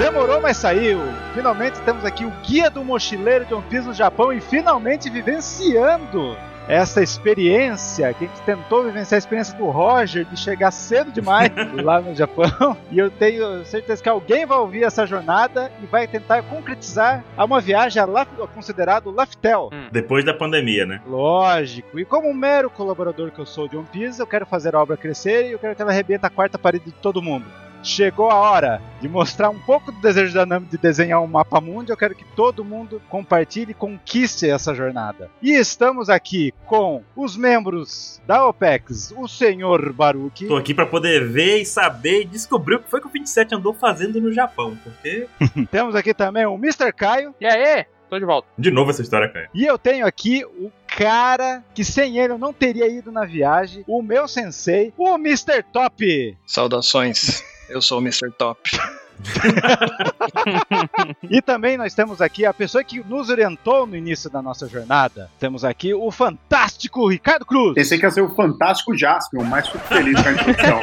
Demorou, mas saiu. Finalmente temos aqui o Guia do Mochileiro de One Piece no Japão e finalmente vivenciando essa experiência, que a gente tentou vivenciar a experiência do Roger de chegar cedo demais lá no Japão. E eu tenho certeza que alguém vai ouvir essa jornada e vai tentar concretizar a uma viagem a Laf, considerado Laftel. Depois da pandemia, né? Lógico. E como um mero colaborador que eu sou de One Piece, eu quero fazer a obra crescer e eu quero que ela arrebente a quarta parede de todo mundo. Chegou a hora de mostrar um pouco do desejo da Nami de desenhar um mapa mundo. Eu quero que todo mundo compartilhe e conquiste essa jornada. E estamos aqui com os membros da OPEX, o senhor Baruki. Tô aqui pra poder ver e saber e descobrir o que foi que o 27 andou fazendo no Japão, porque... Temos aqui também o Mr. Caio. E aí? Tô de volta. De novo essa história, Caio. E eu tenho aqui o cara que sem ele eu não teria ido na viagem, o meu sensei, o Mr. Top. Saudações. Eu sou o Mr. Top. e também nós temos aqui a pessoa que nos orientou no início da nossa jornada. Temos aqui o fantástico Ricardo Cruz. Pensei que ia ser o fantástico Jaspion, mais fico feliz com a introdução.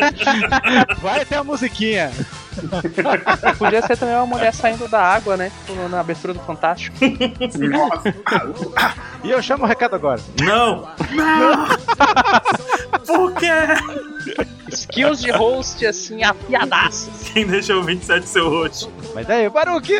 Vai ter a musiquinha. Podia ser também uma mulher saindo da água, né? Na abertura do Fantástico. Nossa. E eu chamo o recado agora. Não! Não! Por quê? Skills de host, assim, afiadaças. Quem deixou o 27 seu host? Mas daí, Baruque,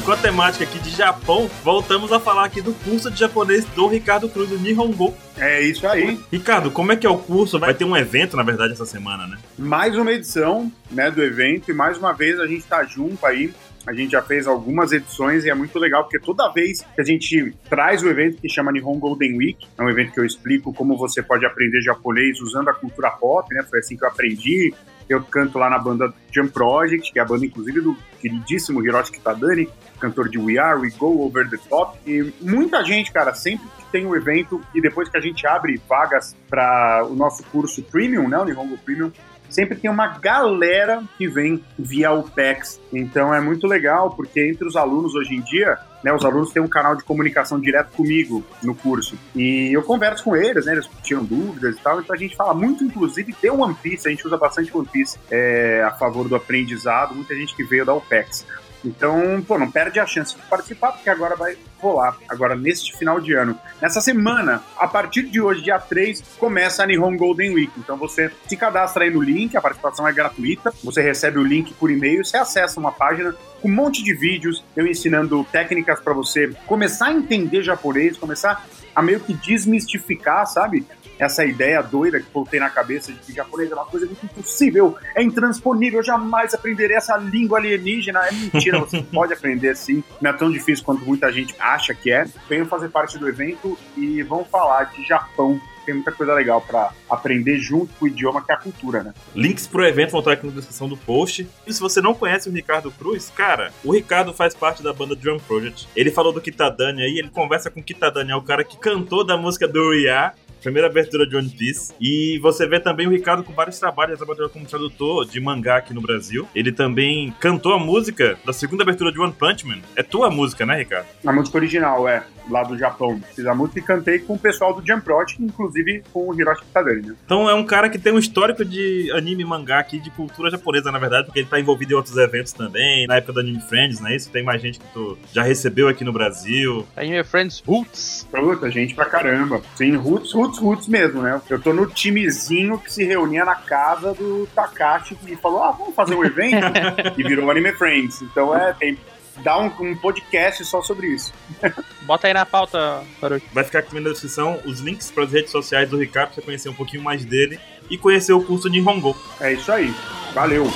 E com a temática aqui de Japão, voltamos a falar aqui do curso de japonês do Ricardo Cruz, do Nihongo. É isso aí. Ricardo, como é que é o curso? Vai ter um evento, na verdade, essa semana, né? Mais uma edição né, do evento e mais uma vez a gente tá junto aí. A gente já fez algumas edições e é muito legal porque toda vez que a gente traz o evento que chama Nihon Golden Week, é um evento que eu explico como você pode aprender japonês usando a cultura pop, né? Foi assim que eu aprendi. Eu canto lá na banda Jump Project, que é a banda inclusive do queridíssimo Hiroshi Kitadani, cantor de We Are, We Go Over the Top. E muita gente, cara, sempre que tem um evento e depois que a gente abre vagas para o nosso curso Premium, né, o Nihongo Premium, sempre tem uma galera que vem via o PEX. Então é muito legal, porque entre os alunos hoje em dia, né, os alunos têm um canal de comunicação direto comigo no curso. E eu converso com eles, né, eles tiram dúvidas e tal, então a gente fala muito, inclusive, de One Piece, a gente usa bastante One Piece é, a favor do aprendizado, muita gente que veio da UPEX. Então, pô, não perde a chance de participar, porque agora vai rolar, agora neste final de ano. Nessa semana, a partir de hoje, dia 3, começa a Nihon Golden Week. Então você se cadastra aí no link, a participação é gratuita, você recebe o link por e-mail, você acessa uma página com um monte de vídeos, eu ensinando técnicas para você começar a entender japonês, começar a meio que desmistificar, sabe? Essa ideia doida que tenho na cabeça de que japonês é uma coisa muito impossível, é intransponível, eu jamais aprenderei essa língua alienígena. É mentira, você pode aprender sim, não é tão difícil quanto muita gente acha que é. Venham fazer parte do evento e vão falar de Japão tem muita coisa legal para aprender junto com o idioma que é a cultura, né? Links pro evento vão estar aqui na descrição do post. E se você não conhece o Ricardo Cruz, cara, o Ricardo faz parte da banda Drum Project. Ele falou do Kitadani aí, ele conversa com o Kitadani, é o cara que cantou da música do Ria primeira abertura de One Piece. E você vê também o Ricardo com vários trabalhos, ele trabalhou como tradutor de mangá aqui no Brasil. Ele também cantou a música da segunda abertura de One Punch Man. É tua música, né, Ricardo? A música original, é, lá do Japão. Fiz a música e cantei com o pessoal do Jump Project, inclusive com o Hiroshi Kitadani, né? Então é um cara que tem um histórico de anime e mangá aqui, de cultura japonesa, na verdade, porque ele tá envolvido em outros eventos também, na época do Anime Friends, não é isso? Tem mais gente que tu já recebeu aqui no Brasil. Anime Friends Roots. Puta, gente pra caramba. Sim, Roots, Roots, Roots mesmo, né? Eu tô no timezinho que se reunia na casa do Takashi e falou: ah, vamos fazer um evento? e virou Anime Friends. Então é, tem dá um, um, podcast só sobre isso. Bota aí na pauta, Baruch. Vai ficar aqui na descrição os links para as redes sociais do Ricardo pra você conhecer um pouquinho mais dele e conhecer o curso de Hongo. É isso aí. Valeu.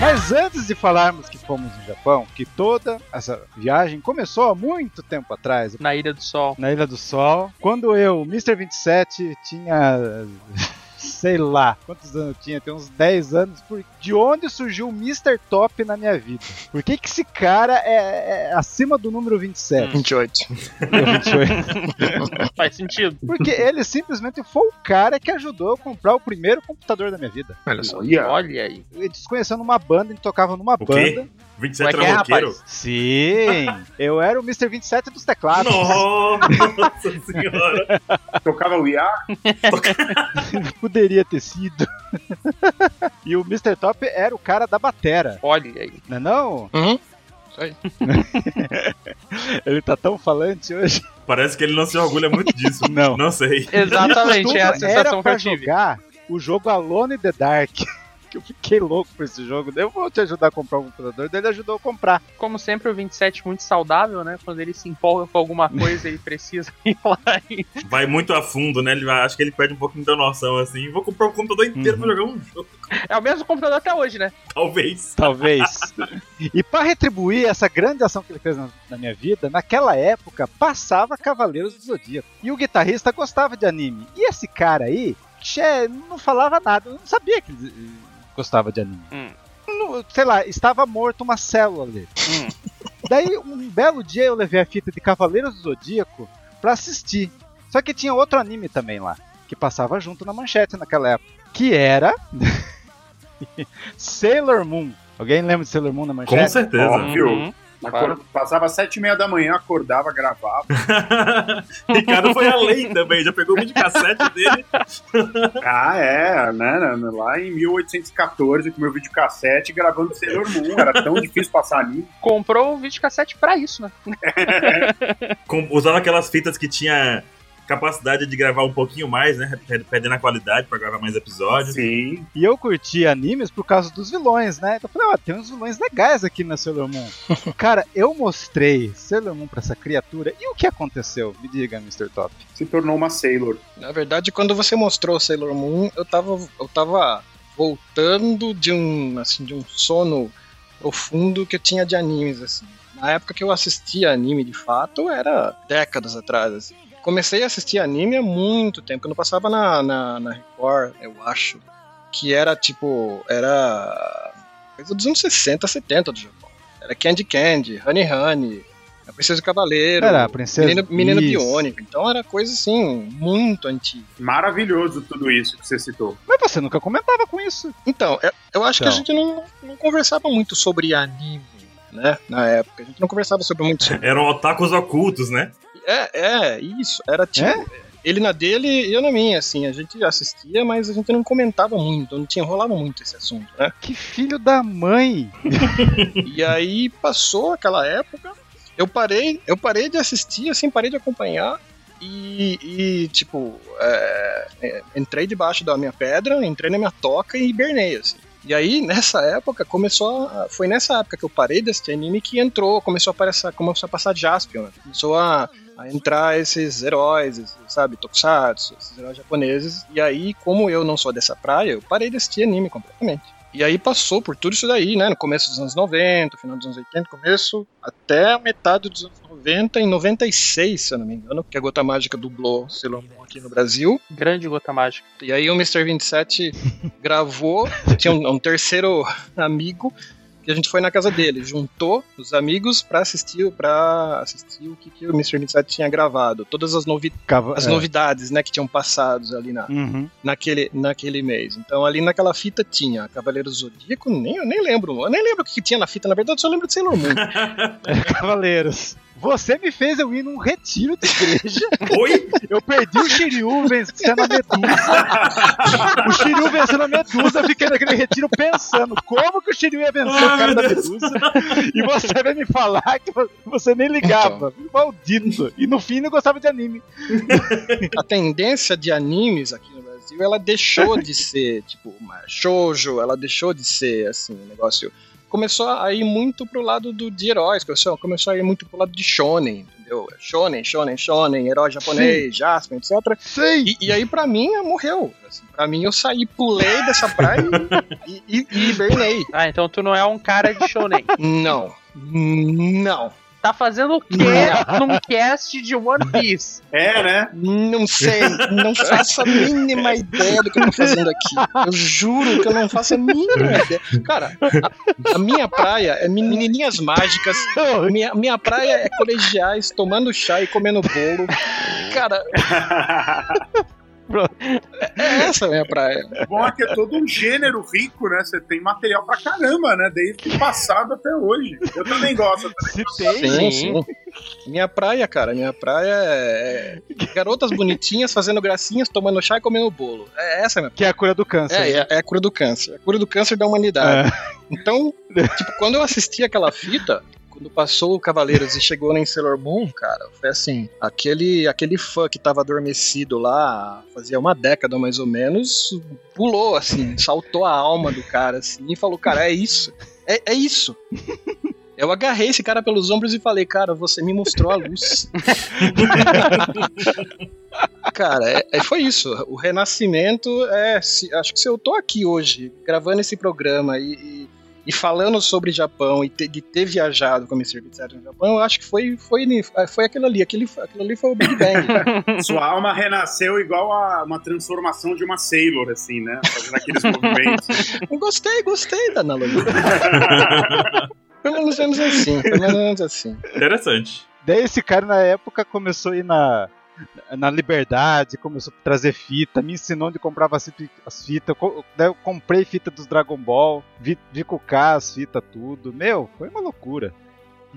Mas antes de falarmos que fomos no Japão, que toda essa viagem começou há muito tempo atrás. Na Ilha do Sol. Na Ilha do Sol. Quando eu, Mr. 27, tinha sei lá, quantos anos eu tinha? Tem uns 10 anos. Por... De onde surgiu o Mr. Top na minha vida? Por que, que esse cara é, é acima do número 27? 28. É 28. Faz sentido. Porque ele simplesmente foi o cara que ajudou eu comprar o primeiro computador da minha vida. Olha só. Olha, Olha aí. Eles conhecendo uma banda, a gente tocava numa O quê? banda. 27 Como é que é, era roqueiro? rapaz? Sim, eu era o Mr. 27 dos teclados. Nossa senhora! tocava o IA? Poderia ter sido. e o Mr. Top era o cara da batera, Olha aí. não é não? Uhum. Isso aí. Ele tá tão falante hoje. Parece que ele não se orgulha muito disso. Não. Não sei. Exatamente, é a era sensação que pra eu tive. jogar o jogo Alone in the Dark. Que eu fiquei louco por esse jogo. Eu vou te ajudar a comprar um computador. Daí ele ajudou a comprar. Como sempre, o 27 muito saudável, né? Quando ele se empolga com alguma coisa, ele precisa ir lá e Vai muito a fundo, né? Ele vai- acho que ele perde um pouquinho da noção, assim. Vou comprar o computador inteiro Uhum. pra jogar um jogo. É o mesmo computador até hoje, né? Talvez. Talvez. e pra retribuir essa grande ação que ele fez na, na minha vida, naquela época passava Cavaleiros do Zodíaco. E o guitarrista gostava de anime. E esse cara aí, che, não falava nada. Eu não sabia que ele gostava de anime. Hum. Sei lá, estava morto uma célula ali. Hum. Daí, um belo dia, eu levei a fita de Cavaleiros do Zodíaco pra assistir. Só que tinha outro anime também lá, que passava junto na manchete naquela época. Que era. Sailor Moon. Alguém lembra de Sailor Moon na manchete? Com certeza. Óbvio. Uhum. Acor- Passava às sete e meia da manhã, acordava, gravava. Ricardo foi além também, já pegou o videocassete dele. Ah, é, né? né, Lá em 1814, com meu videocassete gravando Sailor Moon. Era tão difícil passar anime. Comprou o videocassete pra isso, né? Com- usava aquelas fitas que tinha capacidade de gravar um pouquinho mais, né? Per- Perdendo a qualidade pra gravar mais episódios. Sim. E eu curti animes por causa dos vilões, né? Então eu falei, ó, tem uns vilões legais aqui na Sailor Moon. Cara, eu mostrei Sailor Moon pra essa criatura. E o que aconteceu? Me diga, Mr. Top. Se tornou uma Sailor. Na verdade, quando você mostrou Sailor Moon, eu tava, eu tava voltando de um, assim, de um sono profundo que eu tinha de animes, assim. Na época que eu assistia anime de fato, era décadas atrás, assim. Comecei a assistir anime há muito tempo, quando passava na, na, na Record, eu acho, que era tipo, era coisa dos anos 60, 70 do Japão. Era Candy Candy, Honey Honey, a Princesa e o Cavaleiro, Era a princesa. Menino, Menino. Biônico. Então era coisa assim, muito antiga. Maravilhoso tudo isso que você citou. Mas você nunca comentava com isso. Então, eu- eu acho que a Então. gente não, não conversava muito sobre anime, né? Na época. A gente não conversava sobre muito sobre. Eram otakus ocultos, né? É, é, isso. Era tipo. É? Ele na dele e eu na minha, assim. A gente assistia, mas a gente não comentava muito, não tinha rolado muito esse assunto, né? Que filho da mãe. E aí passou aquela época, eu parei, eu parei de assistir, assim, parei de acompanhar. E, e, tipo, é, é, entrei debaixo da minha pedra, entrei na minha toca e hibernei, assim. E aí, nessa época, começou a, Foi nessa época que eu parei desse anime que entrou, começou a, aparecer, começou a passar Jaspion, né? Começou a, a entrar esses heróis, sabe, Tokusatsu, esses heróis japoneses. E aí, como eu não sou dessa praia, eu parei de assistir anime completamente. E aí passou por tudo isso daí, né? No começo dos anos 90, final dos anos 80, começo até metade dos anos 90, em 96, se eu não me engano, que a Gota Mágica dublou Sailor Moon aqui no Brasil. Grande gota mágica. E aí o Mr. 27 gravou, tinha um, um terceiro amigo, que a gente foi na casa dele, juntou os amigos pra assistir, pra assistir o que, que o Mr. 27 tinha gravado, todas as, novi Cava- as é. novidades, né, que tinham passado ali na, Uhum. naquele, naquele mês. Então ali naquela fita tinha Cavaleiro Zodíaco, nem, eu nem lembro, eu nem lembro o que, que tinha na fita, na verdade eu só lembro de Sailor Moon. Cavaleiros. Você me fez eu ir num retiro de igreja. Oi? Eu perdi o Shiryu vencendo a Medusa. o Shiryu vencendo a Medusa, fiquei naquele retiro pensando como que o Shiryu ia vencer o Ah, cara da. Medusa. E você vai me falar que você nem ligava. Maldito. E no fim não gostava de anime. a tendência de animes aqui no Brasil, ela deixou de ser, tipo, uma shoujo, ela deixou de ser, assim, um negócio... Começou a ir muito pro lado do, de heróis, começou, começou a ir muito pro lado de shonen, entendeu? Shonen, shonen, shonen, herói japonês, Jasper, etc. Sei. E, e aí, pra mim, morreu. Assim, pra mim, eu saí, pulei dessa praia e, e, e hibernei. Ah, então tu não é um cara de shonen. Não. Não. Tá fazendo o quê num cast de One Piece? É, né? Não sei, não faço a mínima ideia do que eu tô fazendo aqui. Eu juro que eu não faço a mínima ideia. Cara, a, a minha praia é menininhas mágicas. Minha, minha praia é colegiais tomando chá e comendo bolo. Cara, é essa a minha praia. Bom é que é todo um gênero rico, né? Você tem material pra caramba, né? Desde o passado até hoje. Eu também gosto. Se tem, Sim, sim. Minha praia, cara, minha praia é é garotas bonitinhas fazendo gracinhas, tomando chá e comendo bolo. É essa a minha que é a cura do câncer. É, é, é a cura do câncer. É a cura do câncer da humanidade. Então, tipo, quando eu assisti aquela fita, quando passou o Cavaleiros e chegou em Sailor Moon, cara, foi assim, aquele, aquele fã que tava adormecido lá, fazia uma década mais ou menos, pulou, assim, saltou a alma do cara, assim, e falou, cara, é isso, é, é isso. Eu agarrei esse cara pelos ombros e falei, cara, você me mostrou a luz. cara, é, é- foi isso. O renascimento é. se- acho que se eu tô aqui hoje, gravando esse programa e, e- e falando sobre Japão e te- de ter viajado como esse etc no Japão, eu acho que foi, foi, foi aquilo ali. Aquele, aquilo ali foi o Big Bang. Sua alma renasceu igual a uma transformação de uma Sailor, assim, né? Fazendo aqueles movimentos. gostei, gostei da analogia. Ou menos assim. Ou menos assim. Interessante. Daí esse cara na época começou a ir na, na Liberdade, começou a trazer fita, me ensinou onde comprava as fita- as fitas. Eu, comprei fita dos Dragon Ball, vi, vi K as fitas, tudo. Meu, foi uma loucura.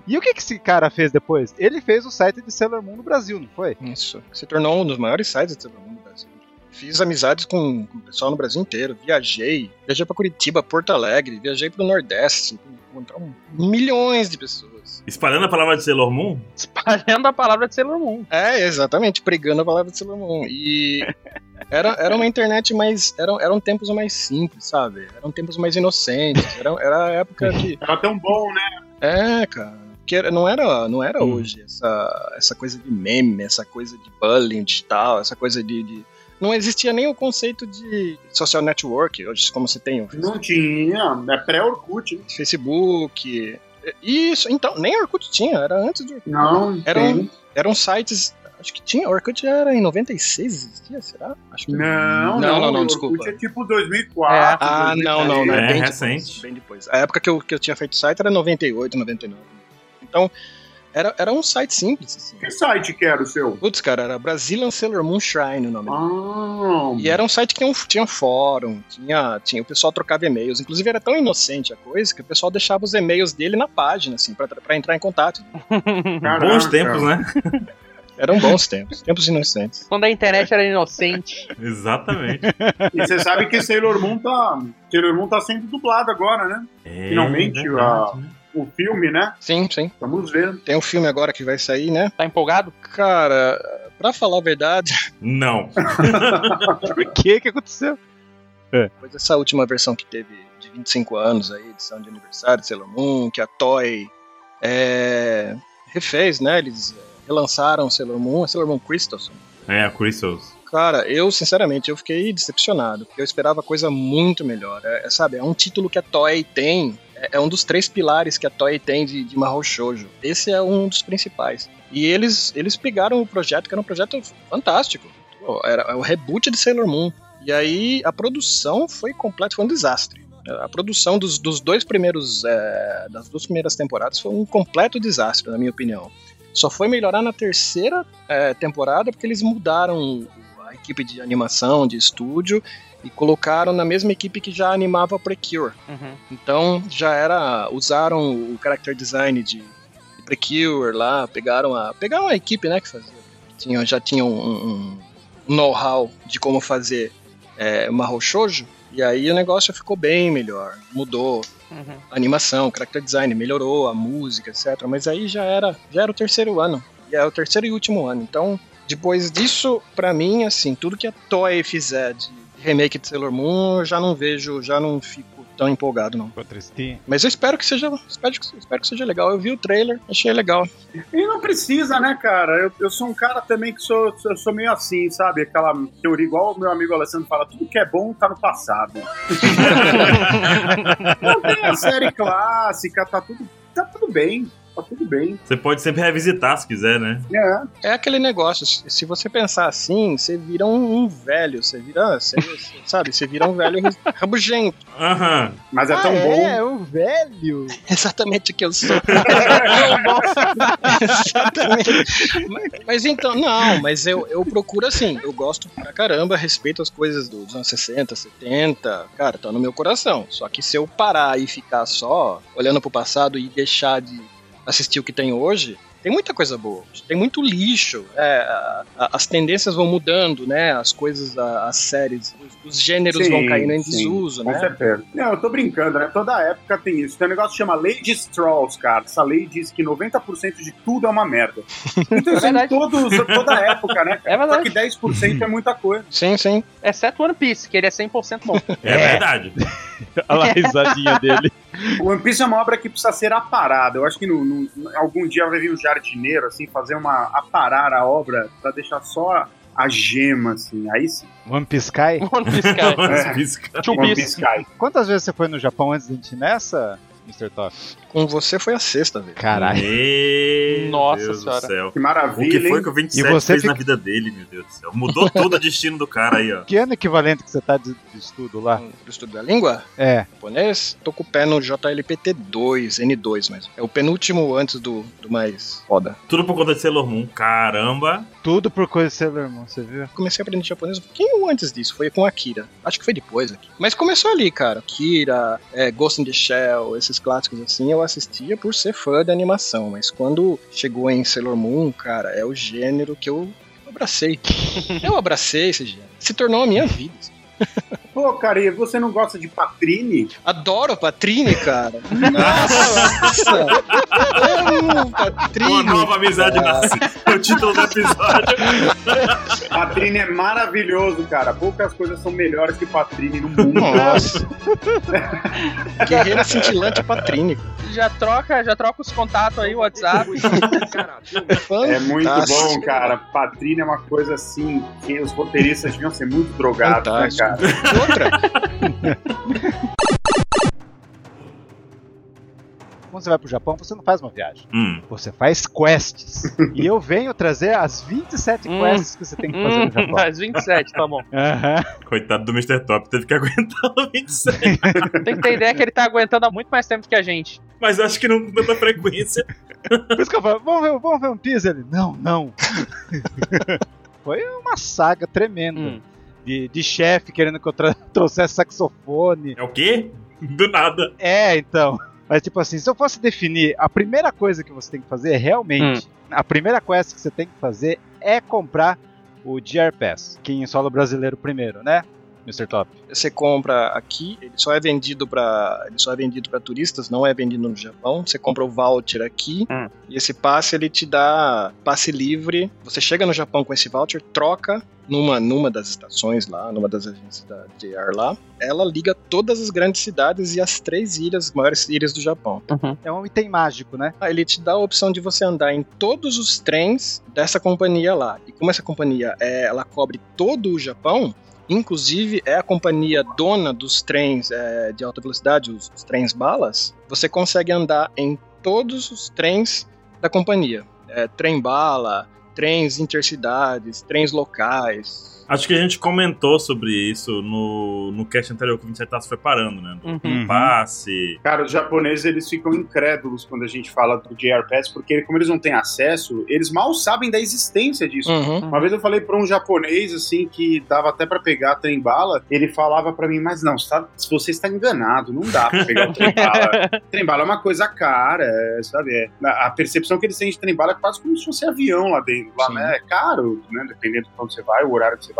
E o que, que esse cara fez depois? Ele fez o site de Sailor Moon no Brasil, não foi? Isso. Se tornou um dos maiores sites de Sailor Moon no Brasil. Fiz amizades com, com o pessoal no Brasil inteiro. Viajei. Viajei pra Curitiba, Porto Alegre. Viajei pro Nordeste. Encontrar milhões de pessoas. Espalhando a palavra de Sailor Moon, Espalhando a palavra de Sailor Moon. É, exatamente. Pregando a palavra de Sailor Moon. E era, era uma internet mais... Eram, eram tempos mais simples, sabe? Eram tempos mais inocentes. Era, era a época que... Era tão bom, né? É, cara. Que era- não era, não era Hum. hoje essa, essa coisa de meme, essa coisa de bullying digital, essa coisa de, de- Não existia nem o conceito de social network, hoje como você tem Não tinha. É pré-Orkut. né? Facebook. Isso, então, nem Orkut tinha, era antes do Orkut. Não, Era tem. um- Eram sites. Acho que tinha. Orkut era em 96, existia, será? Acho que Não, Não, não, não, o desculpa. Orkut é tipo 2004. Ah, não, não, não. É, bem recente. Depois, bem depois. A época que eu, que eu tinha feito site era 98, 99. Então, era, era um site simples, assim. Que site que era o seu? Putz, cara, era Brazilian Sailor Moon Shrine o nome. dele. Ah, E era um site que tinha, um, tinha fórum, tinha, tinha, o pessoal trocava e-mails. Inclusive era tão inocente a coisa que o pessoal deixava os e-mails dele na página, assim, pra, pra entrar em contato. caraca. bons tempos, né? Eram bons tempos, tempos inocentes. Quando a internet era inocente. Exatamente. E você sabe que Sailor Moon tá. Sailor Moon tá sendo dublado agora, né? É, Finalmente, verdade, a- né? O filme, né? Sim, sim. Vamos ver. Tem um filme agora que vai sair, né? Tá empolgado? Cara, pra falar a verdade, Não. Por que que aconteceu? depois dessa última versão que teve de 25 anos aí, edição de aniversário de Sailor Moon, que a Toy é, refez, né? Eles é, relançaram Sailor Moon, a Sailor Moon Crystals. É, a Crystals. Cara, eu, sinceramente, eu fiquei decepcionado, porque eu esperava coisa muito melhor. É, é, sabe, é um título que a Toei tem, é, é um dos três pilares que a Toei tem de, de Mahou Shoujo. Esse é um dos principais. E eles, eles pegaram o projeto, que era um projeto fantástico. Era o reboot de Sailor Moon. E aí a produção foi completa, foi um desastre. A produção dos, dos dois primeiros, é, das duas primeiras temporadas foi um completo desastre, na minha opinião. Só foi melhorar na terceira é, temporada porque eles mudaram equipe de animação, de estúdio, e colocaram na mesma equipe que já animava Precure. Uhum. Então já era. Usaram o character design de, de Precure lá, pegaram a. Pegaram a equipe, né, que fazia. Tinha, já tinha um, um know-how de como fazer é, Shoujo. E aí o negócio ficou bem melhor. Mudou Uhum. a animação, o character design, melhorou a música, etc. Mas aí já era, já era o terceiro ano. E é o terceiro e último ano. Então, depois disso, pra mim, assim, tudo que a Toei fizer de remake de Sailor Moon, eu já não vejo, já não fico tão empolgado, não. Mas eu espero que seja, espero que, espero que seja legal. Eu vi o trailer, achei legal. E não precisa, né, cara? Eu, eu sou um cara também que sou, eu sou meio assim, sabe? Aquela teoria, igual o meu amigo Alessandro fala, tudo que é bom tá no passado. não tem a série clássica, tá tudo, tá tudo bem. Tá tudo bem. Você pode sempre revisitar se quiser, né? É, É aquele negócio, se se você pensar assim, você vira um, um velho, você vira, você- sabe, você vira um velho rabugento. Aham. mas é ah, tão bom. é, o velho. Exatamente o que eu sou. Exatamente. Mas, mas então, não, mas eu, eu procuro assim, eu gosto pra caramba, respeito as coisas dos anos 60, 70, cara, tá no meu coração. Só que se eu parar e ficar só olhando pro passado e deixar de assistir o que tem hoje, tem muita coisa boa, tem muito lixo, é, a- a- as tendências vão mudando, né? As coisas, a- as séries, os, os gêneros Sim, vão caindo em sim, desuso, Com né? certeza. Não, eu tô brincando, né? Toda época tem isso. Tem um negócio que chama Lei de Strauss, cara. Essa lei diz que 90% de tudo é uma merda. Então, isso é verdade. todos, toda época, né? É Só verdade. que 10% é muita coisa. Sim, sim. Exceto One Piece, que ele é 100% bom. É, verdade. Olha a risadinha dele. O One Piece é uma obra que precisa ser aparada. Eu acho que no, no- algum dia vai vir um jardineiro, assim, fazer uma. aparar a obra pra deixar só a gema, assim. Aí sim. One Piece Kai. One Piece, pisca. Two One Piece. Piece cai. Quantas vezes você foi no Japão antes de a gente ir nessa, Mr. Top? Com você foi a sexta vez. Caralho. Meu Nossa Deus senhora. do céu. Que O maravilha. que foi hein? que o 27 E você fez fica- na vida dele, meu Deus do céu? Mudou todo o destino do cara aí, ó. Que ano equivalente que você tá de, de estudo lá? Do estudo da língua É. japonês, tô com o pé no JLPT2, N2 mesmo. É o penúltimo antes do, do mais foda. Tudo por conta de Sailor Moon. Caramba. Tudo por coisa de Sailor Moon, você viu? Comecei a aprender japonês um pouquinho antes disso, foi com Akira. Acho que foi depois aqui. Mas começou ali, cara. Akira, é, Ghost in the Shell, esses clássicos assim, eu assistia por ser fã da animação. Mas quando chegou em Sailor Moon, cara, é o gênero que eu abracei. eu abracei esse gênero. Se tornou a minha vida. Pô, cara, e você não gosta de Patrine? Adoro Patrine, cara. Nossa! Amo Uma Patrine. nova amizade nasce. É o título do episódio. Patrine é maravilhoso, cara. Poucas coisas são melhores que Patrine no mundo. Nossa. Guerreira cintilante Patrine. Já troca, já troca os contatos aí, o WhatsApp. É muito bom, cara. Patrine é uma coisa assim que os roteiristas deviam ser muito drogados, né, Fantástico. cara? Outra, Quando você vai pro Japão, você não faz uma viagem. Hum. Você faz quests. e eu venho trazer as 27 Hum. quests que você tem que fazer no Hum, Japão. mais 27, tá bom. Aham. Coitado do Mr. Top, teve que aguentar o 27. Tem que ter ideia que ele tá aguentando há muito mais tempo que a gente. Mas acho que não com tanta frequência. Por isso que eu falo, vamos ver, vamos ver um Piece? Ele, não, não. Foi uma saga tremenda. Hum. De, de chefe querendo que eu tra- trouxesse saxofone. É o quê? Do nada. É, então. Mas, tipo assim, se eu fosse definir, a primeira coisa que você tem que fazer realmente, a primeira quest que você tem que fazer é comprar o GR Pass, que em solo brasileiro primeiro, né? Mr. Top. você compra aqui, ele só é vendido para, ele só é vendido para turistas, não é vendido no Japão. Você compra o voucher aqui Hum. e esse passe ele te dá passe livre. Você chega no Japão com esse voucher, troca numa numa das estações lá, numa das agências da JR lá. Ela liga todas as grandes cidades e as três ilhas, maiores ilhas do Japão. É um item mágico, né? Ah, Ele te dá a opção de você andar em todos os trens dessa companhia lá. E como essa companhia é, ela cobre todo o Japão, inclusive é a companhia dona dos trens é, de alta velocidade, os, os trens balas, você consegue andar em todos os trens da companhia. É, trem bala, trens intercidades, trens locais. Acho que a gente comentou sobre isso no, no cast anterior que o 27 tá se preparando, né? Uhum. Uhum. Passe. Cara, os japoneses eles ficam incrédulos quando a gente fala do JR Pass, porque como eles não têm acesso, eles mal sabem da existência disso. Uhum. Uma vez eu falei pra um japonês, assim, que dava até pra pegar trem bala, ele falava pra mim, mas não, você tá- você está enganado, não dá pra pegar o trem bala. trem bala é uma coisa cara, é, sabe? É, a percepção que eles têm de trem bala é quase como se fosse avião lá dentro, lá, Sim. né? É caro, né? Dependendo de onde você vai, o horário que você vai.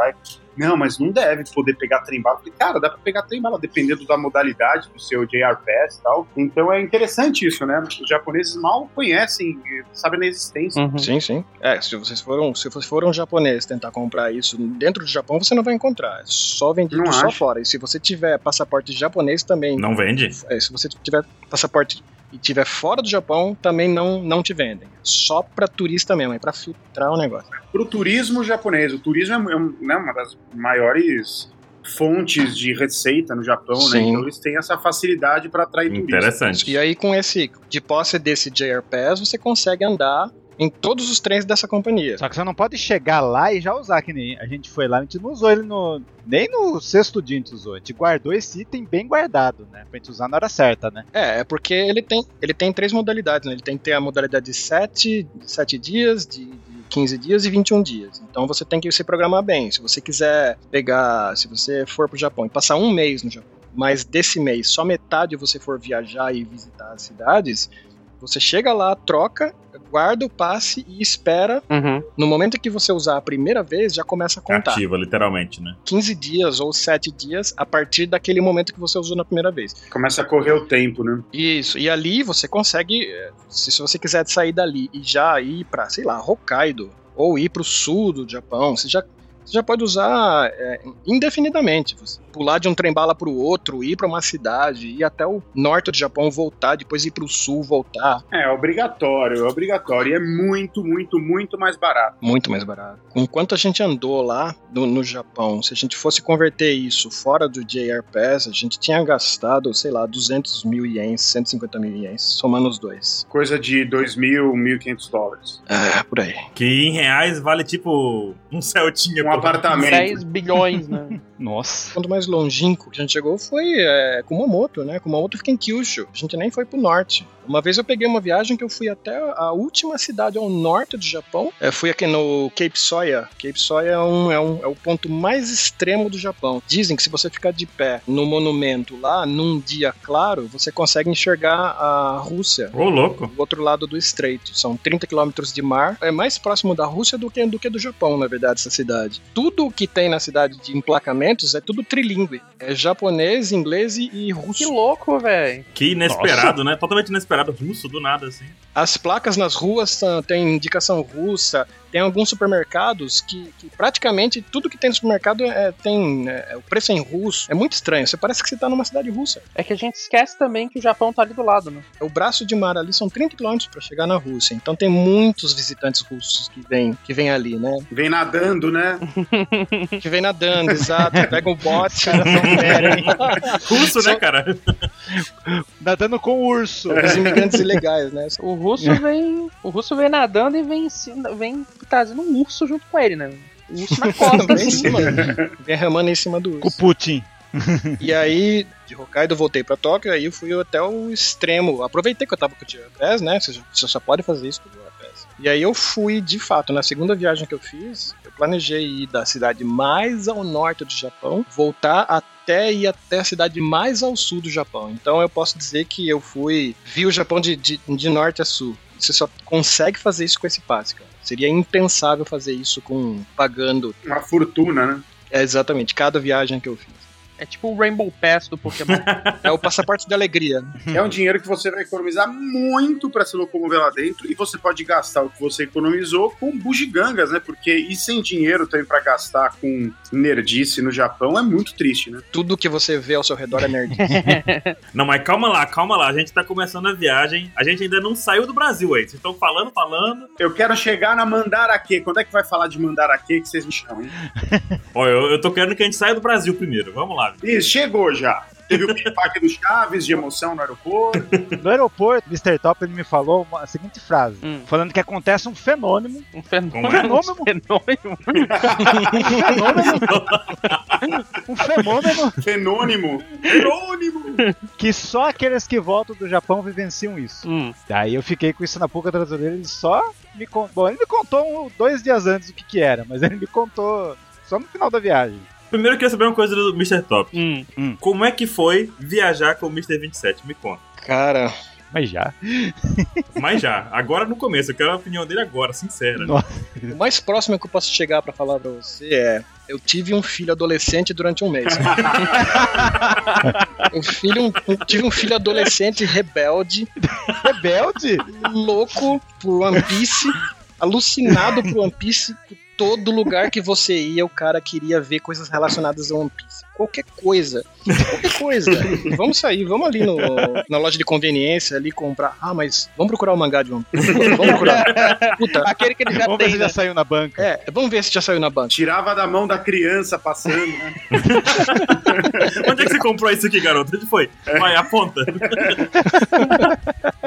Não, mas não deve poder pegar trem bala. Falei, cara, dá pra pegar trem bala, dependendo da modalidade do seu JR Pass e tal. Então é interessante isso, né? Os japoneses mal conhecem, eh, sabem da existência. Uhum. Sim, sim. É, se vocês foram, se você for um japonês tentar comprar isso dentro do Japão, você não vai encontrar. É só vendido Não só acho. fora. E se você tiver passaporte japonês também, Não vende? é, se você tiver passaporte e tiver fora do Japão, também não, não te vendem. É Só pra turista mesmo, é pra filtrar o negócio. Pro turismo japonês, o turismo é, um- né, uma das maiores fontes de receita no Japão, né? Sim. Então eles têm essa facilidade para atrair turistas. Interessante. E aí, com esse, de posse desse JR Pass, você consegue andar em todos os trens dessa companhia. Só que você não pode chegar lá e já usar, que nem a gente foi lá, a gente não usou ele no. Nem no sexto dia a gente usou. A gente guardou esse item bem guardado, né? Pra gente usar na hora certa, né? É, é porque ele tem, ele tem três modalidades, né? Ele tem que ter a modalidade de 7, sete dias, de, de 15 dias e 21 dias. Então você tem que se programar bem. Se você quiser pegar, se você for pro Japão e passar um mês no Japão, mas desse mês só metade você for viajar e visitar as cidades, você chega lá, troca, guarda o passe e espera. Uhum. No momento que você usar a primeira vez, já começa a contar. Ativa, literalmente, né? 15 dias ou 7 dias a partir daquele momento que você usou na primeira vez. Começa a correr o tempo, né? Isso, e ali você consegue, eh, se, se você quiser sair dali e já ir pra, sei lá, Hokkaido, ou ir pro sul do Japão, você já, você já pode usar é, indefinidamente. Você pular de um trem-bala pro outro, ir pra uma cidade, ir até o norte do Japão, voltar, depois ir pro sul, voltar. É obrigatório, é obrigatório. E é muito, muito, muito mais barato. Muito mais barato. Com quanto a gente andou lá no, no Japão, se a gente fosse converter isso fora do JR Pass, a gente tinha gastado, sei lá, 200 mil ienes, 150 mil ienes, somando os dois. Coisa de 2 mil, 1.500 dólares. É, por aí. Que em reais vale tipo um Celtinha. Um pô. Apartamento. 10 bilhões, né? Nossa. ponto mais longínquo que a gente chegou foi é, Kumamoto, né? Kumamoto fica em Kyushu. A gente nem foi pro norte. Uma vez eu peguei uma viagem que eu fui até a última cidade ao norte do Japão. É, fui aqui no Cape Soya. Cape Soya é, um, é, um, é o ponto mais extremo do Japão. Dizem que se você ficar de pé no monumento lá, num dia claro, você consegue enxergar a Rússia. Ô, louco. Do outro lado do estreito. São 30 quilômetros de mar. É mais próximo da Rússia do que, do que do Japão, na verdade, essa cidade. Tudo que tem na cidade de emplacamentos é tudo trilingue. É japonês, inglês e russo. Que louco, velho. Que inesperado, né? Totalmente inesperado. Russo do nada, assim. As placas nas ruas têm indicação russa. Tem alguns supermercados que, que praticamente tudo que tem no supermercado é, tem é, o preço é em russo. É muito estranho. Você parece que você tá numa cidade russa. É que a gente esquece também que o Japão tá ali do lado, né? O braço de mar ali são 30 quilômetros para chegar na Rússia. Então tem muitos visitantes russos que vêm que vêm ali, né? Vem nadando, né? Que vêm nadando, exato. Pegam o bote. querem. Russo, né, cara? Nadando com o urso. Os imigrantes ilegais, né? O russo vem. O russo vem nadando e vem, vem trazendo um urso junto com ele, né? O urso na costa, Vem em assim. cima, vem remando em cima do urso. Com o Putin. E aí, de Hokkaido, voltei pra Tóquio, aí eu fui até o extremo. Aproveitei que eu tava com o Pass, né? Você, só pode fazer isso com o Pass. E aí eu fui, de fato, na segunda viagem que eu fiz, planejei ir da cidade mais ao norte do Japão, voltar até ir até a cidade mais ao sul do Japão. Então eu posso dizer que eu fui, vi o Japão de, de, de norte a sul. Você só consegue fazer isso com esse passe, cara. Seria impensável fazer isso com pagando. Uma fortuna, né? É exatamente cada viagem que eu fiz. É tipo o Rainbow Pass do Pokémon. É o passaporte de alegria. É um dinheiro que você vai economizar muito para se locomover lá dentro e você pode gastar o que você economizou com bugigangas, né? Porque e sem dinheiro também para gastar com nerdice no Japão é muito triste, né? Tudo que você vê ao seu redor é nerd. Não, mas calma lá, calma lá. A gente tá começando a viagem. A gente ainda não saiu do Brasil aí. Vocês estão falando, falando. Eu quero chegar na Mandaraque. Quando é que vai falar de Mandaraque que vocês me chamam, hein? Ó, eu, eu tô querendo que a gente saia do Brasil primeiro. Vamos lá. Isso, chegou já. Teve o piripaque do Chaves de emoção no aeroporto. No aeroporto, Mr. Top ele me falou uma, a seguinte frase: Hum. falando que acontece um fenômeno, Um fenômeno. É? Fenômeno. Um fenômeno. um fenômeno Fenônimo. Fenônimo. que só aqueles que voltam do Japão vivenciam isso. Hum. Daí eu fiquei com isso na boca atrás da orelha, ele só me contou. Bom, ele me contou um- dois dias antes o que, que era, mas ele me contou só no final da viagem. Primeiro eu queria saber uma coisa do Mr. Top. Hum. Como é que foi viajar com o Mr. 27? Me conta. Cara, Mas já. Mas já, agora no começo, eu quero a opinião dele agora, sincera. Nossa. o mais próximo que eu posso chegar pra falar pra você é: eu tive um filho adolescente durante um mês. eu, filho, um- eu tive um filho adolescente rebelde, Rebelde? louco por One Piece, alucinado por One Piece. Todo lugar que você ia, o cara queria ver coisas relacionadas a One Piece. Qualquer coisa. Qualquer coisa. vamos sair, vamos ali no, na loja de conveniência ali comprar. Ah, mas vamos procurar o mangá de One Piece. Vamos procurar. Puta. Aquele que ele já Vamos ver tem, se né? já saiu na banca. É, vamos ver se já saiu na banca. Tirava da mão da criança passando, né? Onde é que você comprou isso aqui, garoto? Onde foi? Vai, aponta.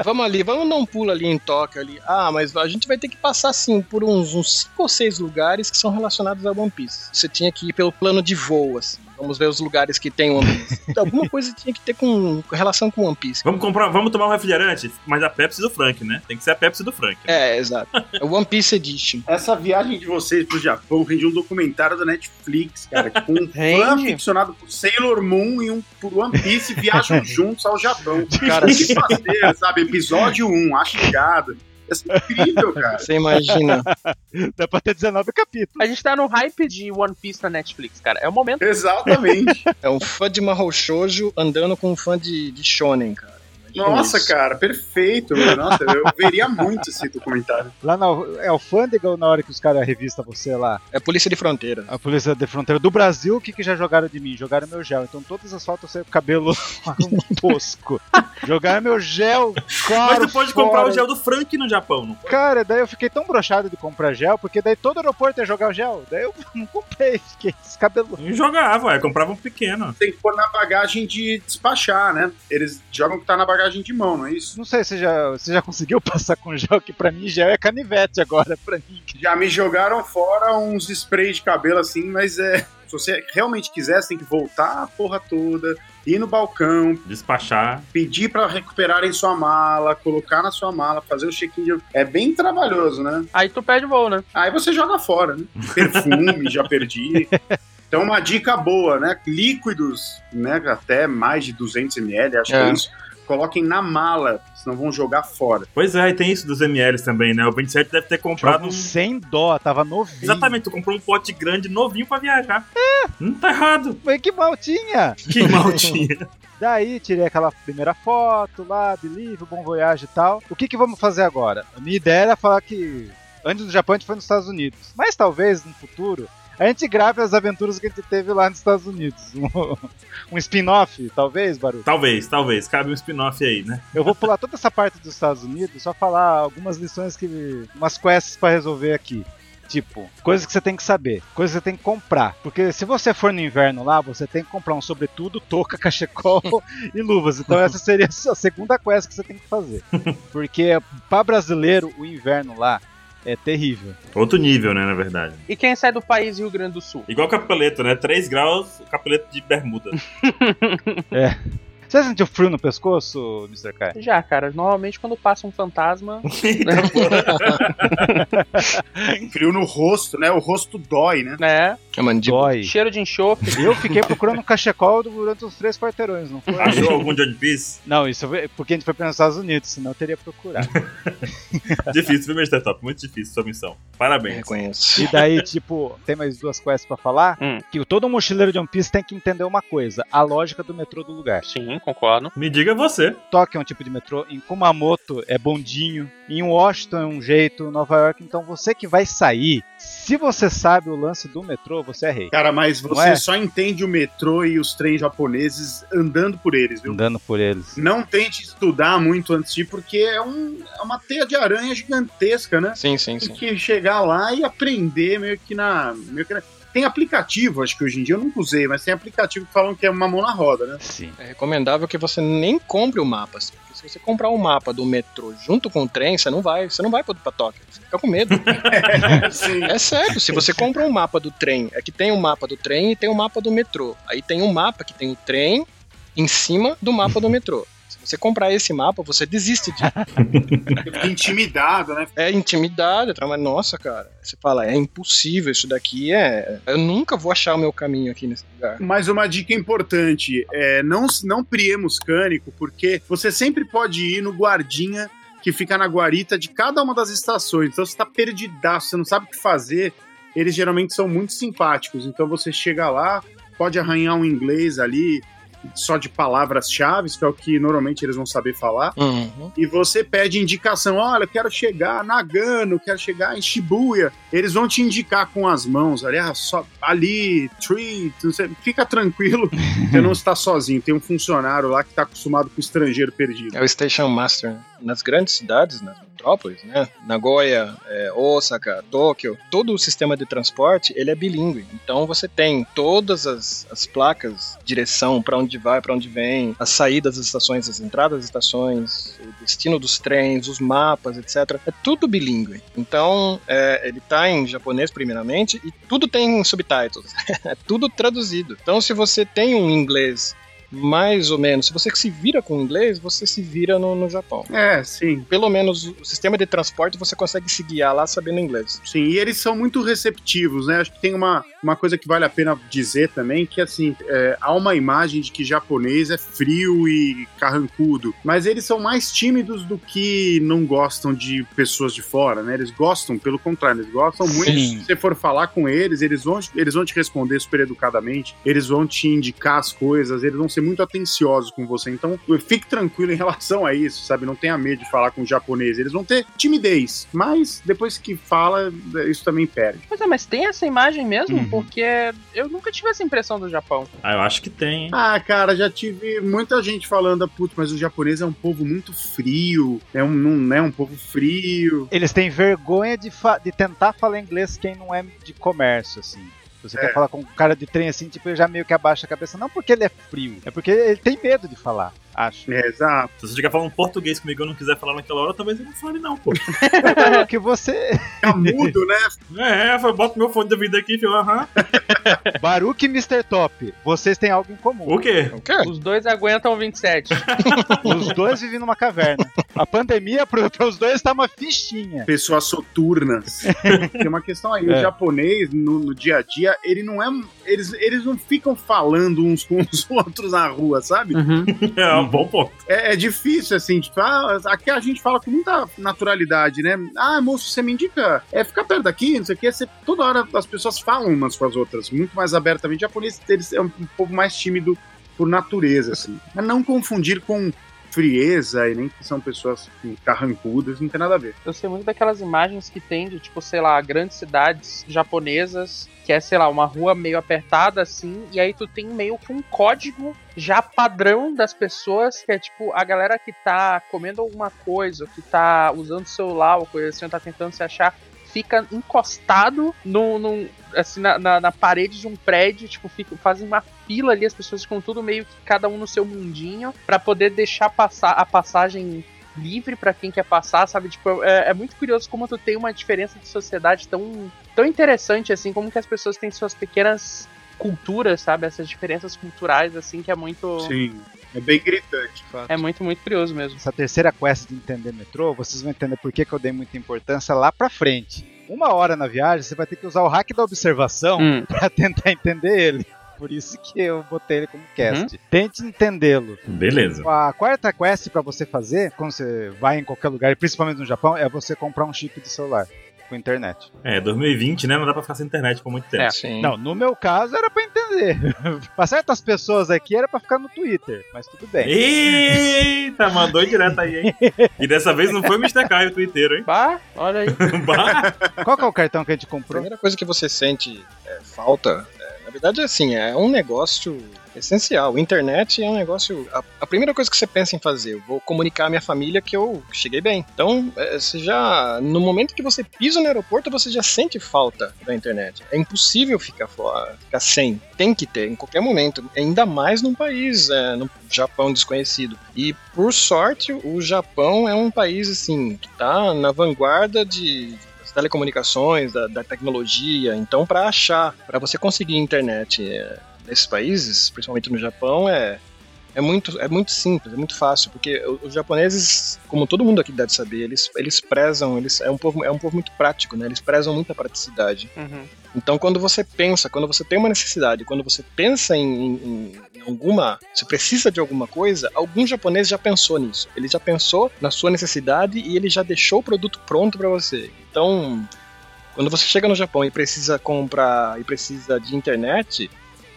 Vamos ali, vamos dar um pulo ali em Tóquio ali. Ah, mas a gente vai ter que passar assim por uns, uns cinco ou seis lugares que são relacionados a One Piece. Você tinha que ir pelo plano de voo, assim. Vamos ver os lugares que tem One Piece. Alguma coisa tinha que ter com, com relação com One Piece. Vamos comprar, vamos tomar um refrigerante? Mas a Pepsi do Frank, né? Tem que ser a Pepsi do Frank. É, exato. É o One Piece Edition. Essa viagem de vocês pro Japão rende um documentário da Netflix, cara, com um fã ficcionado por Sailor Moon e um por One Piece viajam juntos ao Japão. Cara, Tem que fazer, sabe? Episódio 1, a chegada. Isso é incrível, cara. Você imagina. Dá pra ter 19 capítulos. A gente tá no hype de One Piece na Netflix, cara. É o momento. Exatamente. É um fã de Mahou Shoujo andando com um fã de, de Shonen, cara. Nossa, isso. cara, perfeito. meu. Nossa, eu veria muito esse documentário. Lá na é alfândega ou na hora que os caras revistam você lá? É Polícia de Fronteira. A polícia de fronteira do Brasil, o que, que já jogaram de mim? Jogaram meu gel. Então todas as fotos o cabelo tosco. jogaram meu gel, claro. Mas tu pode comprar o gel do Frank no Japão, não? Cara, daí eu fiquei tão brochado de comprar gel, porque daí todo aeroporto ia jogar o gel. Daí eu não comprei, fiquei descabelado. E jogava, ué, comprava um pequeno. Tem que pôr na bagagem de despachar, né? Eles jogam que tá na bagagem de mão, não é isso? Não sei se já, você já conseguiu passar com gel, que pra mim gel é canivete agora, pra mim. Já me jogaram fora uns sprays de cabelo assim, mas é. Se você realmente quiser, você tem que voltar a porra toda, ir no balcão, Despachar. pedir pra recuperarem sua mala, colocar na sua mala, fazer o check-in. de- É bem trabalhoso, né? Aí tu perde voo, né? Aí você joga fora, né? Perfume, já perdi. Então, uma dica boa, né? Líquidos, né? Até mais de 200 ml, acho que É. é isso. Coloquem na mala, senão vão jogar fora. Pois é, e tem isso dos MLs também, né? O 27 deve ter comprado um. sem dó, tava novinho. Exatamente, tu comprou um pote grande, novinho pra viajar. É. Não tá errado. Mas que mal tinha! Que mal tinha. Daí tirei aquela primeira foto lá, Believe, Bom Voyage e tal. O que que vamos fazer agora? A minha ideia era falar que antes do Japão a gente foi nos Estados Unidos. Mas talvez no futuro a gente grave as aventuras que a gente teve lá nos Estados Unidos. Um, um spin-off, talvez, Baru. Talvez, talvez. Cabe um spin-off aí, né? Eu vou pular toda essa parte dos Estados Unidos, só falar algumas lições que. umas quests pra resolver aqui. Tipo, coisas que você tem que saber, coisas que você tem que comprar. Porque se você for no inverno lá, você tem que comprar um sobretudo, touca, cachecol e luvas. Então essa seria a segunda quest que você tem que fazer. Porque para brasileiro, o inverno lá é terrível. Outro nível, né, na verdade. E quem sai do país Rio Grande do Sul? Igual capeleto, né? 3 graus, capeleto de bermuda. Você sentiu frio no pescoço, Mr. Kai? Já, cara, normalmente quando passa um fantasma. Frio no rosto, né? O rosto dói, né? né? É mandíbula. Dói. Cheiro de enxofre. Eu fiquei procurando um cachecol durante os três quarteirões, não foi? Achou algum de One Piece? Não, isso foi porque a gente foi para os Estados Unidos, senão eu teria procurado. Difícil, viu, Mr. Top? Muito difícil sua missão. Parabéns. Reconheço. E daí, tipo, tem mais duas quests pra falar. Hum. Que todo mochileiro de One Piece tem que entender uma coisa: a lógica do metrô do lugar. Sim, concordo. Me diga você. Tóquio é um tipo de metrô, em Kumamoto é bondinho, em Washington é um jeito, Nova York. Então você que vai sair, se você sabe o lance do metrô, você é rei. Cara, mas você é? só entende o metrô e os trens japoneses andando por eles, viu? Andando por eles. Não tente estudar muito antes de ir, porque é, um, é uma teia de aranha gigantesca, né? Sim, sim, Tem sim. que chegar lá e aprender meio que na. Meio que na- Tem aplicativo, acho que hoje em dia eu nunca usei, mas tem aplicativo que falam que é uma mão na roda, né? Sim. É recomendável que você nem compre o mapa. assim, porque se você comprar um mapa do metrô junto com o trem, você não vai, você não vai pra pra Tóquio. Você fica com medo. É sério, se você compra um mapa do trem, é que tem um mapa do trem e tem um mapa do metrô. Aí tem um mapa que tem o trem em cima do mapa do metrô. Se você comprar esse mapa, você desiste de. Intimidado, né? É intimidade, tá? mas nossa, cara. Você fala, é impossível, isso daqui é. Eu nunca vou achar o meu caminho aqui nesse lugar. Mas uma dica importante é não, não priemos cânico, porque você sempre pode ir no guardinha que fica na guarita de cada uma das estações. Então você tá perdidaço, você não sabe o que fazer. Eles geralmente são muito simpáticos. Então você chega lá, pode arranhar um inglês ali, só de palavras-chave, que é o que normalmente eles vão saber falar. Uhum. E você pede indicação, olha, eu quero chegar a Nagano, quero chegar em Shibuya. Eles vão te indicar com as mãos, ali, ah, só, ali, tree, fica tranquilo, você não está sozinho. Tem um funcionário lá que está acostumado com o estrangeiro perdido. É o Station Master. Nas grandes cidades, nas metrópoles, né? Nagoya, é, Osaka, Tóquio, todo o sistema de transporte ele é bilíngue. Então você tem todas as, as placas, direção para onde vai, para onde vem, as saídas das estações, as entradas das estações, o destino dos trens, os mapas, etc. É tudo bilíngue. Então é, ele tá em japonês primeiramente e tudo tem subtitles. é tudo traduzido. Então se você tem um inglês mais ou menos, se você se vira com o inglês, você se vira no, no Japão. É, sim. Pelo menos o sistema de transporte você consegue se guiar lá sabendo inglês. Sim, e eles são muito receptivos, né? Acho que tem uma, uma coisa que vale a pena dizer também, que assim, é, há uma imagem de que japonês é frio e carrancudo, mas eles são mais tímidos do que não gostam de pessoas de fora, né? Eles gostam, pelo contrário, eles gostam muito. Sim. Se você for falar com eles, eles vão, eles vão te responder super educadamente, eles vão te indicar as coisas, eles vão ser muito atenciosos com você. Então, fique tranquilo em relação a isso, sabe? Não tenha medo de falar com o japonês. Eles vão ter timidez, mas depois que fala, isso também perde. Pois é, mas tem essa imagem mesmo? Uhum. Porque eu nunca tive essa impressão do Japão. Ah, eu acho que tem, hein? Ah, cara, já tive muita gente falando, putz, mas o japonês é um povo muito frio, é um, não é um povo frio. Eles têm vergonha de, fa- de tentar falar inglês quem não é de comércio, assim. Você É. quer falar com um cara de trem assim, tipo, ele já meio que abaixa a cabeça. Não porque ele é frio, é porque ele tem medo de falar, acho. É, exato. Se você chegar falando português comigo e eu não quiser falar naquela hora, talvez eu não fale, não, pô. que você. Fica mudo, né? É, foi, bota meu fone de ouvido aqui, filho. Aham. Baruque e Mr. Top, vocês têm algo em comum. O quê? O quê? Os dois aguentam 27. Os dois vivem numa caverna. A pandemia para os dois tá uma fichinha. Pessoas soturnas. Tem uma questão aí, o É. japonês, no, no dia a dia, ele não é. Eles, eles não ficam falando uns com os outros na rua, sabe? Uhum. É um bom ponto. É, é difícil, assim, tipo, ah, aqui a gente fala com muita naturalidade, né? Ah, moço, você me indica, é ficar perto daqui, não sei o que, você, toda hora as pessoas falam umas com as outras, muito mais abertamente. O japonês, eles é um, um povo mais tímido por natureza, assim. Mas não confundir com frieza e nem que são pessoas assim, carrancudas, não tem nada a ver. Eu sei muito daquelas imagens que tem de, tipo, sei lá, grandes cidades japonesas, que é, sei lá, uma rua meio apertada assim, e aí tu tem meio que um código já padrão das pessoas, que é tipo, a galera que tá comendo alguma coisa, que tá usando celular ou coisa assim, ou tá tentando se achar, fica encostado no, no- assim, na, na, na parede de um prédio, tipo, fica, fazem uma fila ali, as pessoas ficam tudo meio que cada um no seu mundinho, pra poder deixar passar a passagem livre pra quem quer passar, sabe? Tipo, é, é muito curioso como tu tem uma diferença de sociedade tão, tão interessante, assim, como que as pessoas têm suas pequenas culturas, sabe? Essas diferenças culturais, assim, que é muito. Sim, é bem gritante. É muito, muito curioso mesmo. Essa terceira quest de entender metrô, vocês vão entender por que, que eu dei muita importância lá pra frente. Uma hora na viagem, você vai ter que usar o hack da observação Hum. pra tentar entender ele. Por isso que eu botei ele como cast. Tente entendê-lo. Beleza. A quarta quest pra você fazer, quando você vai em qualquer lugar, e principalmente no Japão, é você comprar um chip de celular com internet. É, 2020, né? Não dá pra ficar sem internet por muito tempo. É. Sim. Não, no meu caso era pra entender. pra certas pessoas aqui era pra ficar no Twitter, mas tudo bem. Eita, mandou direto aí, hein? E dessa vez não foi o Mr. Caio o Twitter, hein? Bah, olha aí. Bah. Qual que é o cartão que a gente A comprou? primeira coisa que você sente é, falta, é, na verdade, é assim, é um negócio essencial. Internet é um negócio. A, a primeira coisa que você pensa em fazer, eu vou comunicar à minha família que eu cheguei bem. Então, é, você já. No momento que você pisa no aeroporto, você já sente falta da internet. É impossível ficar fora, ficar sem. Tem que ter, em qualquer momento. Ainda mais num país, é, no Japão desconhecido. E por sorte, o Japão é um país assim que tá na vanguarda de telecomunicações, da, da tecnologia. Então, para achar, para você conseguir internet é, nesses países, principalmente no Japão, é é muito, é muito simples, é muito fácil, porque os japoneses, como todo mundo aqui deve saber, eles, eles prezam, eles, é, um povo, é um povo muito prático, né? Eles prezam muito a praticidade. Uhum. Então, quando você pensa, quando você tem uma necessidade, quando você pensa em, em- em alguma, você precisa de alguma coisa, algum japonês já pensou nisso. Ele já pensou na sua necessidade e ele já deixou o produto pronto para você. Então, quando você chega no Japão e precisa comprar e precisa de internet,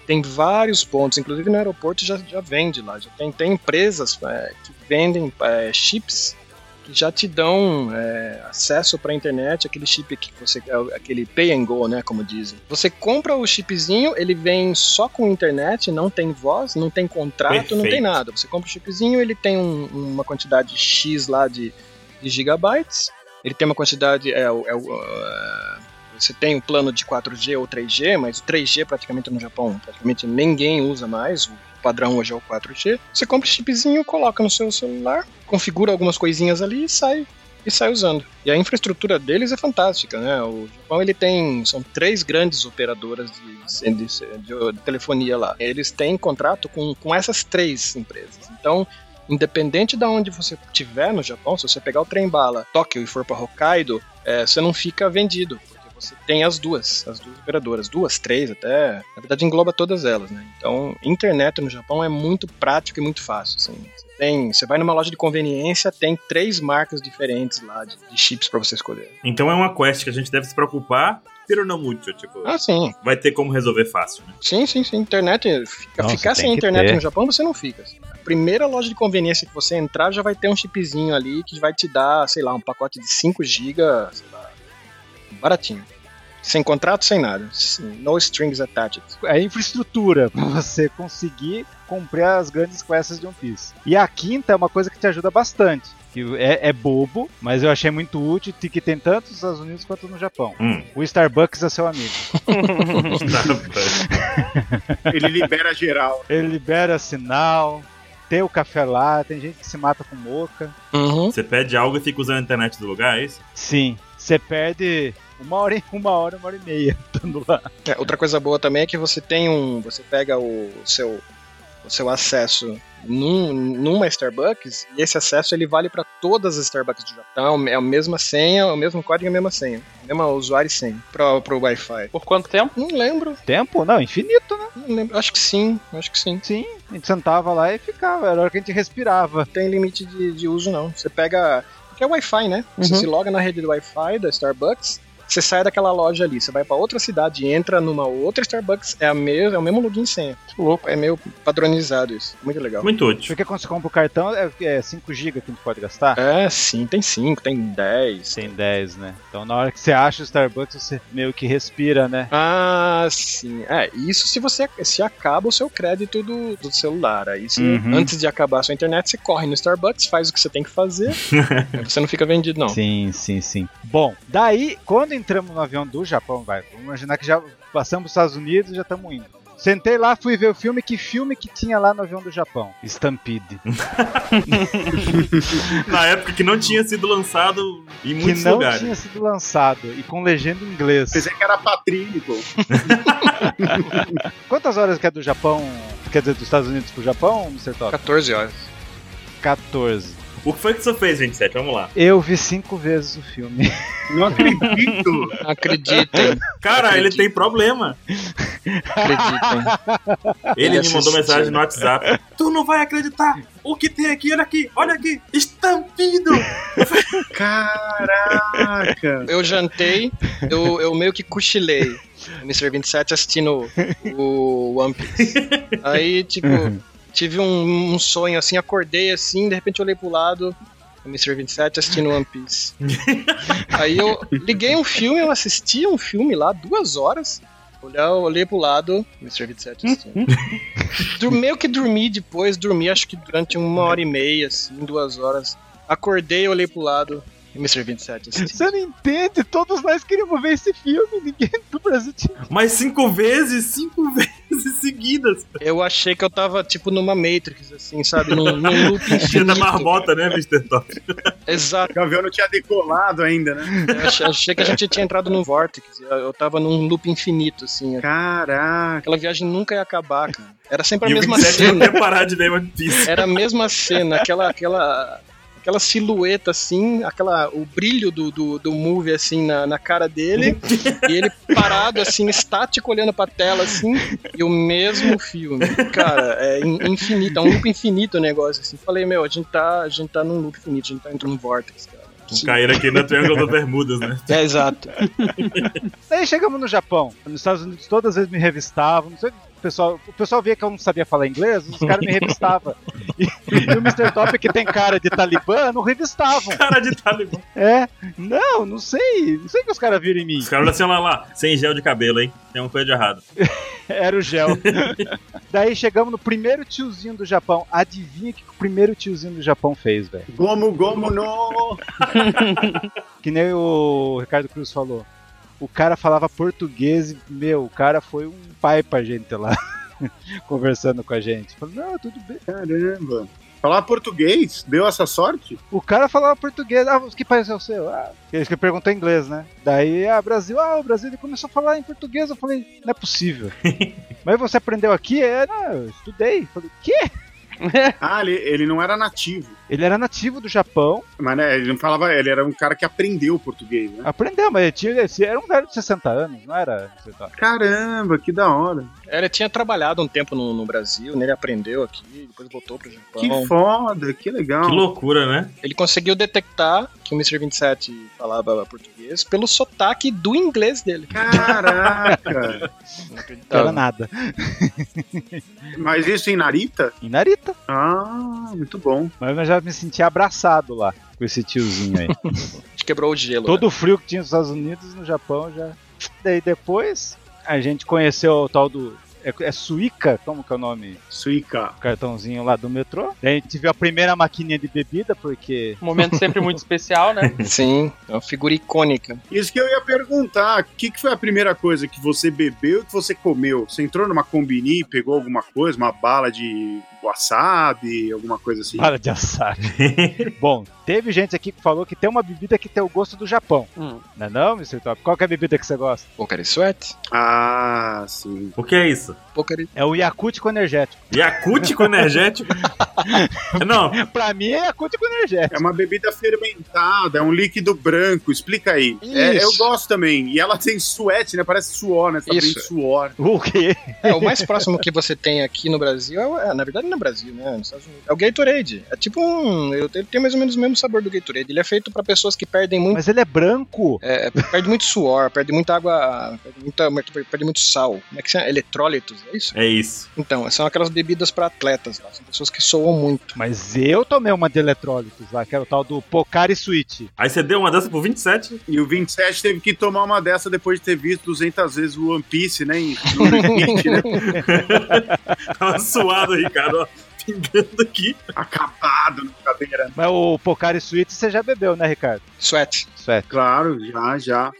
tem vários pontos, inclusive no aeroporto já, já vende lá. Já tem, tem empresas é, que vendem é, chips que já te dão é, acesso para a internet, aquele chip que você é aquele pay and go, né, como dizem. Você compra o chipzinho, ele vem só com internet, não tem voz, não tem contrato, Perfeito. não tem nada. Você compra o chipzinho, ele tem um- uma quantidade X lá de, de gigabytes, ele tem uma quantidade é, o- é, ah, você tem um plano de 4G ou 3G, mas o 3G praticamente no Japão, praticamente ninguém usa mais, o padrão hoje é o 4G. Você compra o chipzinho, coloca no seu celular, configura algumas coisinhas ali e sai e sai usando. E a infraestrutura deles é fantástica, né? O Japão ele tem são três grandes operadoras de, de- de- de telefonia lá. Eles têm contrato com, com essas três empresas. Então Independente de onde você estiver no Japão, se você pegar o trem bala Tóquio e for para Hokkaido, é, você não fica vendido, você tem as duas, as duas operadoras, duas, três até, na verdade engloba todas elas, né? Então, internet no Japão é muito prático e muito fácil, assim. Você tem, você vai numa loja de conveniência, tem três marcas diferentes lá de, de chips para você escolher. Então é uma quest que a gente deve se preocupar, pero não muito. Tipo, Ah, sim. vai ter como resolver fácil, né? Sim, sim, sim. Internet, fica, Nossa, ficar sem internet ter. no Japão, você não fica. A primeira loja de conveniência que você entrar já vai ter um chipzinho ali que vai te dar, sei lá, um pacote de 5 GB, sei lá, baratinho. Sem contrato, sem nada. No strings attached. É infraestrutura pra você conseguir comprar as grandes quests de One Piece. E a quinta é uma coisa que te ajuda bastante. Que é, é bobo, mas eu achei muito útil e que tem tanto nos Estados Unidos quanto no Japão. Hum. O Starbucks é seu amigo. Ele libera geral. Ele libera sinal, tem o café lá, tem gente que se mata com moca. Uhum. Você pede algo e fica usando a internet do lugar, é isso? Sim, você perde uma hora, e- uma hora, uma hora e meia estando lá. É, outra coisa boa também é que você tem um. Você pega o seu, o seu acesso num, numa Starbucks e esse acesso ele vale para todas as Starbucks do Japão. É a mesma senha, o mesmo código e a mesma senha. A mesma usuário e senha pro, pro Wi-Fi. Por quanto tempo? Não lembro, Tempo? Não, infinito, né? não lembro. Acho que sim, acho que sim. Sim, a gente sentava lá e ficava, era a hora que a gente respirava. Não tem limite de, de uso, não. Você pega. Porque é Wi-Fi, né? Você Uhum. se loga na rede do Wi-Fi da Starbucks. Você sai daquela loja ali, você vai pra outra cidade, entra numa outra Starbucks, é, a mes é o mesmo login senha. Louco. É meio padronizado isso. Muito legal. Muito útil. Porque quando você compra o cartão, é, é 5 GB que a gente pode gastar. É, sim, tem 5, tem 10. Tem 10, né? Então na hora que você acha o Starbucks, você meio que respira, né? Ah, sim. É, isso se você se acaba o seu crédito do, do celular. Aí você, Uhum. antes de acabar a sua internet, você corre no Starbucks, faz o que você tem que fazer. você não fica vendido, não. Sim, sim, sim. Bom, daí, quando entramos no avião do Japão, vai, vamos imaginar que já passamos os Estados Unidos e já estamos indo. Sentei lá, fui ver o filme. Que filme que tinha lá no avião do Japão? Stampede. Na época que não tinha sido lançado em que muitos não lugares. tinha sido lançado e com legenda em inglês. Pensei que era patrínico. Quantas horas que é do Japão, quer dizer, dos Estados Unidos pro Japão, Mr. Top? 14 horas. 14. O que foi que você fez, 27? Vamos lá. Eu vi cinco vezes o filme. Não acredito. Acreditem, Cara, ele tem problema. acreditem. Ele, Ele me mandou mensagem né? no WhatsApp. Tu não vai acreditar. O que tem aqui? Olha aqui, olha aqui. Estampido. Caraca. Eu jantei, eu, eu meio que cochilei. no Mr. 27 assistindo o One Piece. Aí, tipo, tive um, um sonho assim, acordei assim, de repente olhei pro lado. Mr. 27 assistindo One Piece. Aí eu liguei um filme, eu assisti um filme lá, duas horas. Olhei, olhei pro lado, Mr. 27 assistindo. Dur- meio que dormi depois, dormi acho que durante uma hora e meia, assim, duas horas. Acordei, olhei pro lado, Mr. 27 assistindo. Você não entende? Todos nós queríamos ver esse filme. Ninguém do Brasil tinha. Mas cinco vezes, cinco vezes seguidas. Eu achei que eu tava, tipo, numa Matrix, assim, sabe? Num, num loop Dia da infinito. marmota, né, Mr. Top? Exato. O avião não tinha decolado ainda, né? Eu achei, achei que a gente tinha entrado num vórtice. Eu, eu tava num loop infinito, assim. Caraca. Aquela viagem nunca ia acabar, cara. Era sempre a E mesma 27 não cena. quer parar de ver One Piece. Era a mesma cena, aquela, aquela, aquela silhueta assim, aquela, o brilho do, do, do movie assim na, na cara dele, e ele parado assim, estático olhando pra tela assim, e o mesmo filme. Cara, é in- infinito, é um loop infinito o negócio assim. Falei, meu, a gente tá, a gente tá num loop infinito, a gente tá entrando num vortex, cara. Caíram aqui na Triângulo das Bermudas, né? É, exato. Daí chegamos no Japão. Nos Estados Unidos todas as vezes me revistavam. Não sei, o pessoal, o pessoal via que eu não sabia falar inglês, os caras me revistavam. E, e o Mr. Top, que tem cara de talibã, não revistavam. Cara de talibã. É, não, não sei. Não sei o que os caras viram em mim. Os caras assim, lá, lá, sem gel de cabelo, hein? Tem uma coisa de errado. Era o gel. Daí chegamos no primeiro tiozinho do Japão. Adivinha o que o primeiro tiozinho do Japão fez, velho? Gomo, gomo, no! Que nem o Ricardo Cruz falou. O cara falava português e, meu, o cara foi um pai pra gente lá. Conversando com a gente. Falou, não, tudo bem. Caramba. Falar português? Deu essa sorte? O cara falava português. Ah, que país é o seu? Ah, ele que perguntou em inglês, né? Daí, ah, Brasil. Ah, o Brasil. Ele começou a falar em português. Eu falei, não é possível. Mas você aprendeu aqui? É, não, eu estudei. Eu falei, quê? Ah, ele, ele não era nativo. Ele era nativo do Japão, Mas né, ele não falava, ele era um cara que aprendeu português, né? aprendeu, mas ele tinha, ele era um velho de 60 anos, não era? 60 Caramba, que da hora. Ele tinha trabalhado um tempo no, no Brasil, né? ele aprendeu aqui, depois voltou pro Japão. Que foda, que legal. Que loucura, né? Ele conseguiu detectar que o Mr. 27 falava português pelo sotaque do inglês dele. Caraca. Não era nada. Mas isso em Narita? Em Narita. Ah, muito bom. Mas eu já me senti abraçado lá com esse tiozinho aí. A gente quebrou o gelo. Todo o frio que tinha nos Estados Unidos, no Japão já. Daí depois a gente conheceu o tal do. É, é Suica? Como que é o nome? Suica. O cartãozinho lá do metrô. Daí a gente viu a primeira maquininha de bebida, porque. Um momento sempre muito especial, né? Sim, é uma figura icônica. Isso que eu ia perguntar, o que, que foi a primeira coisa que você bebeu e que você comeu? Você entrou numa combini, pegou alguma coisa, uma bala de wasabi, alguma coisa assim? Para de assar. Bom, teve gente aqui que falou que tem uma bebida que tem o gosto do Japão. Hum. Não é não, Mr. Top? Qual que é a bebida que você gosta? Pocari Sweat? Ah, sim. O que é isso? É o Yakutico energético. Yakutico energético? Não, Pra mim é Yakutico energético. É uma bebida fermentada, é um líquido branco, explica aí. É, eu gosto também. E ela tem suete, né? Parece suor, né? Tá Isso. suor. O quê? É, o mais próximo que você tem aqui no Brasil, é, o- é, na verdade não é no Brasil, né? Nos Estados Unidos. É o Gatorade. É tipo um. eu- Ele tem mais ou menos o mesmo sabor do Gatorade. Ele é feito pra pessoas que perdem muito. Mas ele é branco. É, perde muito suor, perde muita água, perde, muita, perde muito sal. Como é que chama? Eletrólitos, é isso? é isso. Então, são aquelas bebidas pra atletas lá. São pessoas que soam muito. Mas eu tomei uma de eletrólitos lá, que era o tal do Pocari Sweet. Aí você deu uma dessa por 27? E o 27 teve que tomar uma dessa depois de ter visto 200 vezes o One Piece, né? Em né? Tava suado, Ricardo, ó. Pingando aqui. Acabado na cadeira. Mas o Pocari Sweet você já bebeu, né, Ricardo? Sweat. Certo. Claro, já, já.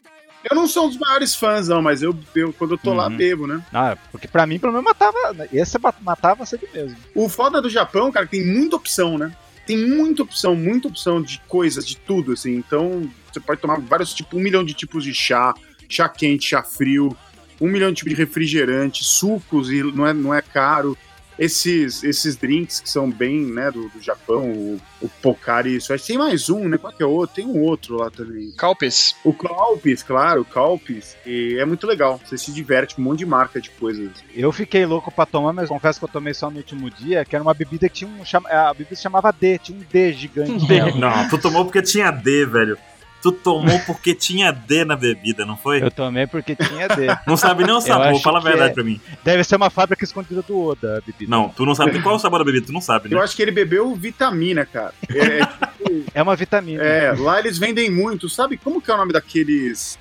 Eu não sou um dos maiores fãs, não, mas eu, eu quando eu tô lá, Uhum. bebo, né? Ah, porque pra mim, pelo menos, matava. Esse ma- matava cedo mesmo. O foda do Japão, cara, tem muita opção, né? Tem muita opção, muita opção de coisas, de tudo, assim. Então, você pode tomar vários tipos, um milhão de tipos de chá, chá quente, chá frio, um milhão de tipos de refrigerante, sucos, e não é, não é caro. Esses, esses drinks que são bem, né, do, do Japão, o, o Pocari, isso aí. Tem mais um, né? Qual que é o outro? Tem um outro lá também. Calpis. O Calpis, claro, o Calpis. E é muito legal. Você se diverte um monte de marca de coisas. Eu fiquei louco pra tomar, mas confesso que eu tomei só no último dia, que era uma bebida que tinha um. A bebida se chamava D, tinha um D gigante. D. Não, tu tomou porque tinha D, velho. Tu tomou porque tinha D na bebida, não foi? Eu tomei porque tinha D. Não sabe nem o sabor, fala a verdade é- pra mim. Deve ser uma fábrica escondida do Oda, a bebida. Não, tu não sabe qual é o sabor da bebida, tu não sabe, Eu né? acho que ele bebeu vitamina, cara. É, É uma vitamina. É, lá eles vendem muito. Sabe como que é o nome daqueles.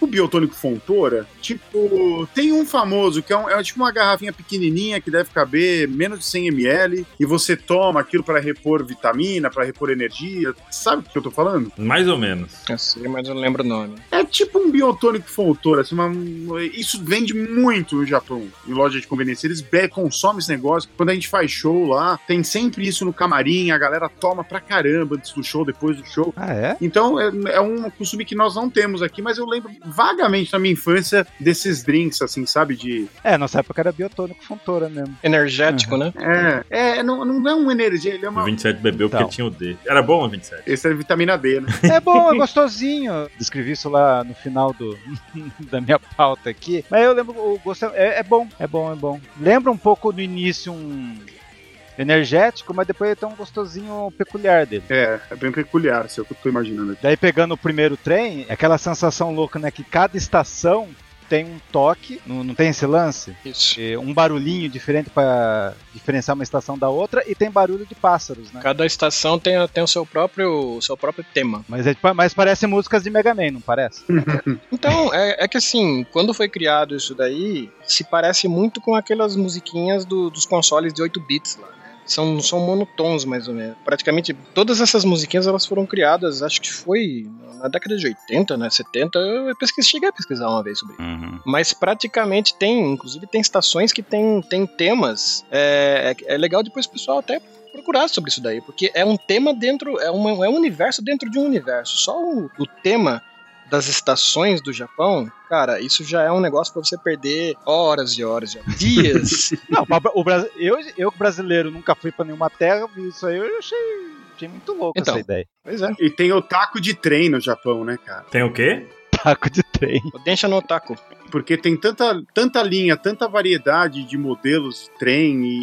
Tipo biotônico Fontoura? Tipo, tem um famoso que é, um- é tipo uma garrafinha pequenininha que deve caber menos de 100 ml e você toma aquilo para repor vitamina, para repor energia. Sabe o que eu tô falando? Mais ou menos. Eu sei, mas eu não lembro o nome. É tipo um biotônico Fontoura. Assim, uma- isso vende muito no Japão, em loja de conveniência. Eles be- consomem esse negócio. Quando a gente faz show lá, tem sempre isso no camarim, a galera toma pra caramba antes do show, depois do show. Ah, é? Então é, é um costume que nós não temos aqui, mas eu lembro vagamente na minha infância desses drinks, assim, sabe? De. É, nossa época era biotônico fontora mesmo. Energético, né? É, é não, não é uma energia, ele é O uma. 27 bebeu porque Então. tinha o D. Era bom o 27? Esse é vitamina D, né? É bom, é gostosinho. Descrevi isso lá no final do, da minha pauta aqui. Mas eu lembro, o gosto é, é bom, é bom, é bom. Lembra um pouco no início um. Energético, mas depois ele tem um gostosinho peculiar dele. É, é bem peculiar, isso é o que eu tô imaginando aqui. Daí pegando o primeiro trem, é aquela sensação louca, né? Que cada estação tem um toque, não, não tem esse lance? Isso. E um barulhinho diferente pra diferenciar uma estação da outra e tem barulho de pássaros, né? Cada estação tem, tem o seu próprio, o seu próprio tema. Mas, é, tipo- mas parece músicas de Mega Man, não parece? Então, é, é que assim, quando foi criado isso daí, se parece muito com aquelas musiquinhas do- dos consoles de 8 bits lá. São, são monotons, mais ou menos. Praticamente todas essas musiquinhas elas foram criadas, acho que foi na década de 80, né? 70. Eu pesquis, cheguei a pesquisar uma vez sobre isso. Mas praticamente tem, inclusive tem estações que tem, tem temas. É, é, é legal depois o pessoal até procurar sobre isso daí, porque é um tema dentro, é, uma, é um universo dentro de um universo. Só o, o tema das estações do Japão, cara, isso já é um negócio pra você perder horas e horas, e horas, dias. Não, o eu, eu brasileiro nunca fui pra nenhuma terra, vi isso aí, eu achei, achei muito louco Então. essa ideia. pois é. E tem o taco de trem no Japão, né, cara? Tem o quê? Taco de trem. Densha no Otaku. Porque tem tanta, tanta linha, tanta variedade de modelos de trem e,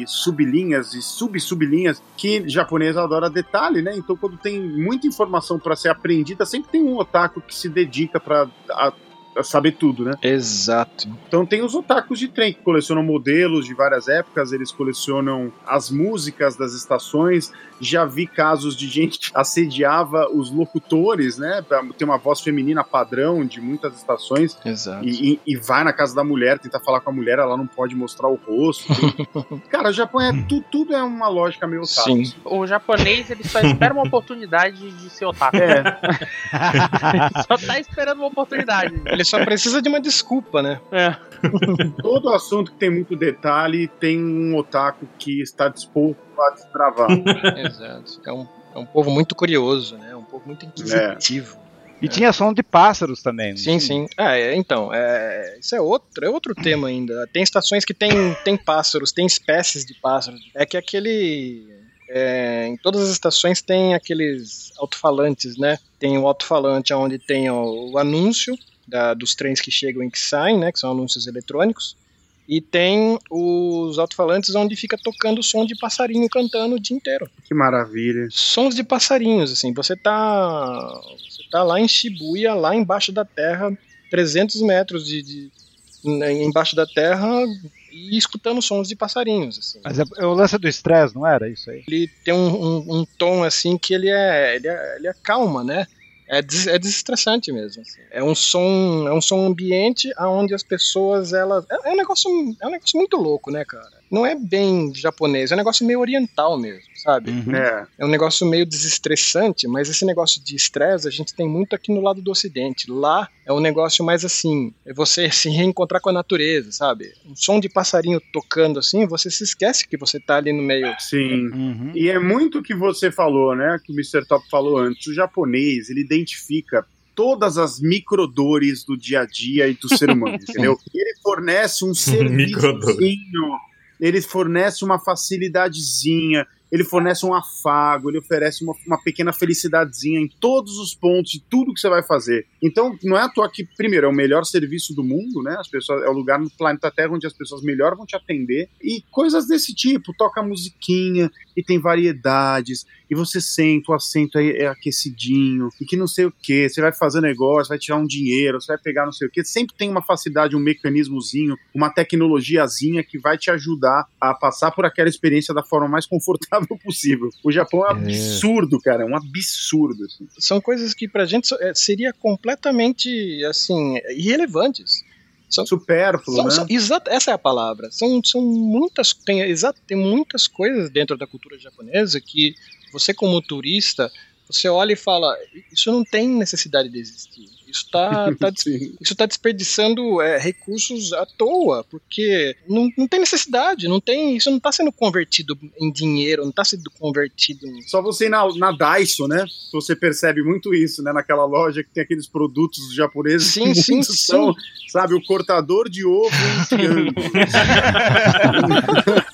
e- e sublinhas e sub-sublinhas que japonês adora detalhe, né? Então, quando tem muita informação para ser aprendida, sempre tem um otaku que se dedica para saber tudo, né? Exato. Então tem os otakus de trem que colecionam modelos de várias épocas, eles colecionam as músicas das estações. Já vi casos de gente que assediava os locutores, né? Pra ter uma voz feminina padrão de muitas estações Exato. e, e- e vai na casa da mulher, tenta falar com a mulher, ela não pode mostrar o rosto. Cara, o Japão é tudo, tudo é uma lógica meio otaku. Sim. O japonês, ele só espera uma oportunidade de ser otaku. É, Só tá esperando uma oportunidade. Ele só precisa de uma desculpa, né? É. todo assunto que tem muito detalhe tem um otaku que está disposto a desbravar. Exato. É um, é um povo muito curioso, né? Um povo muito inquisitivo. E tinha som de pássaros também. Sim, tinha? sim. Ah, é, então, é, isso é outro, é outro tema ainda. Tem estações que tem, tem pássaros, tem espécies de pássaros. É que aquele. é, em todas as estações tem aqueles alto-falantes, né? Tem o alto-falante onde tem o, o anúncio da- dos trens que chegam e que saem, né? Que são anúncios eletrônicos. E tem os alto-falantes onde fica tocando o som de passarinho cantando o dia inteiro que maravilha. sons de passarinhos, assim, você tá, você tá lá em Shibuya, lá embaixo da terra, 300 metros de, de- né, embaixo da terra e escutando sons de passarinhos, assim. Mas é, é o lance do estresse, não era isso aí? Ele tem um, um- um tom, assim, que ele é, ele é, ele é calma, né? É, des, é desestressante mesmo. assim. É um som, é um som ambiente onde as pessoas elas é, é um negócio, é um negócio muito louco, né, cara? Não é bem japonês, é um negócio meio oriental mesmo, sabe? Uhum. É. É um negócio meio desestressante, mas esse negócio de estresse a gente tem muito aqui no lado do ocidente. Lá é um negócio mais assim, é você se reencontrar com a natureza, sabe? Um som de passarinho tocando assim, você se esquece que você tá ali no meio. Sim. Uhum. E é muito o que você falou, né? Que o Mr. Top falou antes. O japonês, ele identifica todas as microdores do dia a dia e do ser humano, entendeu? Ele fornece um serviçozinho, ele fornece uma facilidadezinha, ele fornece um afago, ele oferece uma, uma pequena felicidadezinha em todos os pontos de tudo que você vai fazer. Então, não é à toa que, primeiro, é o melhor serviço do mundo, né? As pessoas, é o lugar no planeta Terra onde as pessoas melhor vão te atender. E coisas desse tipo, toca musiquinha e tem variedades, e você senta, o assento é, é aquecidinho, e que não sei o que, você vai fazer negócio, vai tirar um dinheiro, você vai pegar não sei o que, sempre tem uma facilidade, um mecanismozinho, uma tecnologiazinha que vai te ajudar a passar por aquela experiência da forma mais confortável possível. O Japão é um É. absurdo, cara, é um absurdo. Assim. São coisas que pra gente é, seria completamente assim, irrelevantes. Supérfluo, São, né? são- exato, essa é a palavra. São, são muitas, tem, exato, tem muitas coisas dentro da cultura japonesa que você, como turista, você olha e fala: Isso não tem necessidade de existir. Isso está tá, Sim. isso tá desperdiçando é, recursos à toa, porque não, não tem necessidade, não tem, isso não está sendo convertido em dinheiro, não está sendo convertido em. Só você ir na, na Daiso, né? Você percebe muito isso, né? Naquela loja que tem aqueles produtos japoneses Sim, que sim, sim. são, sabe, o cortador de ovo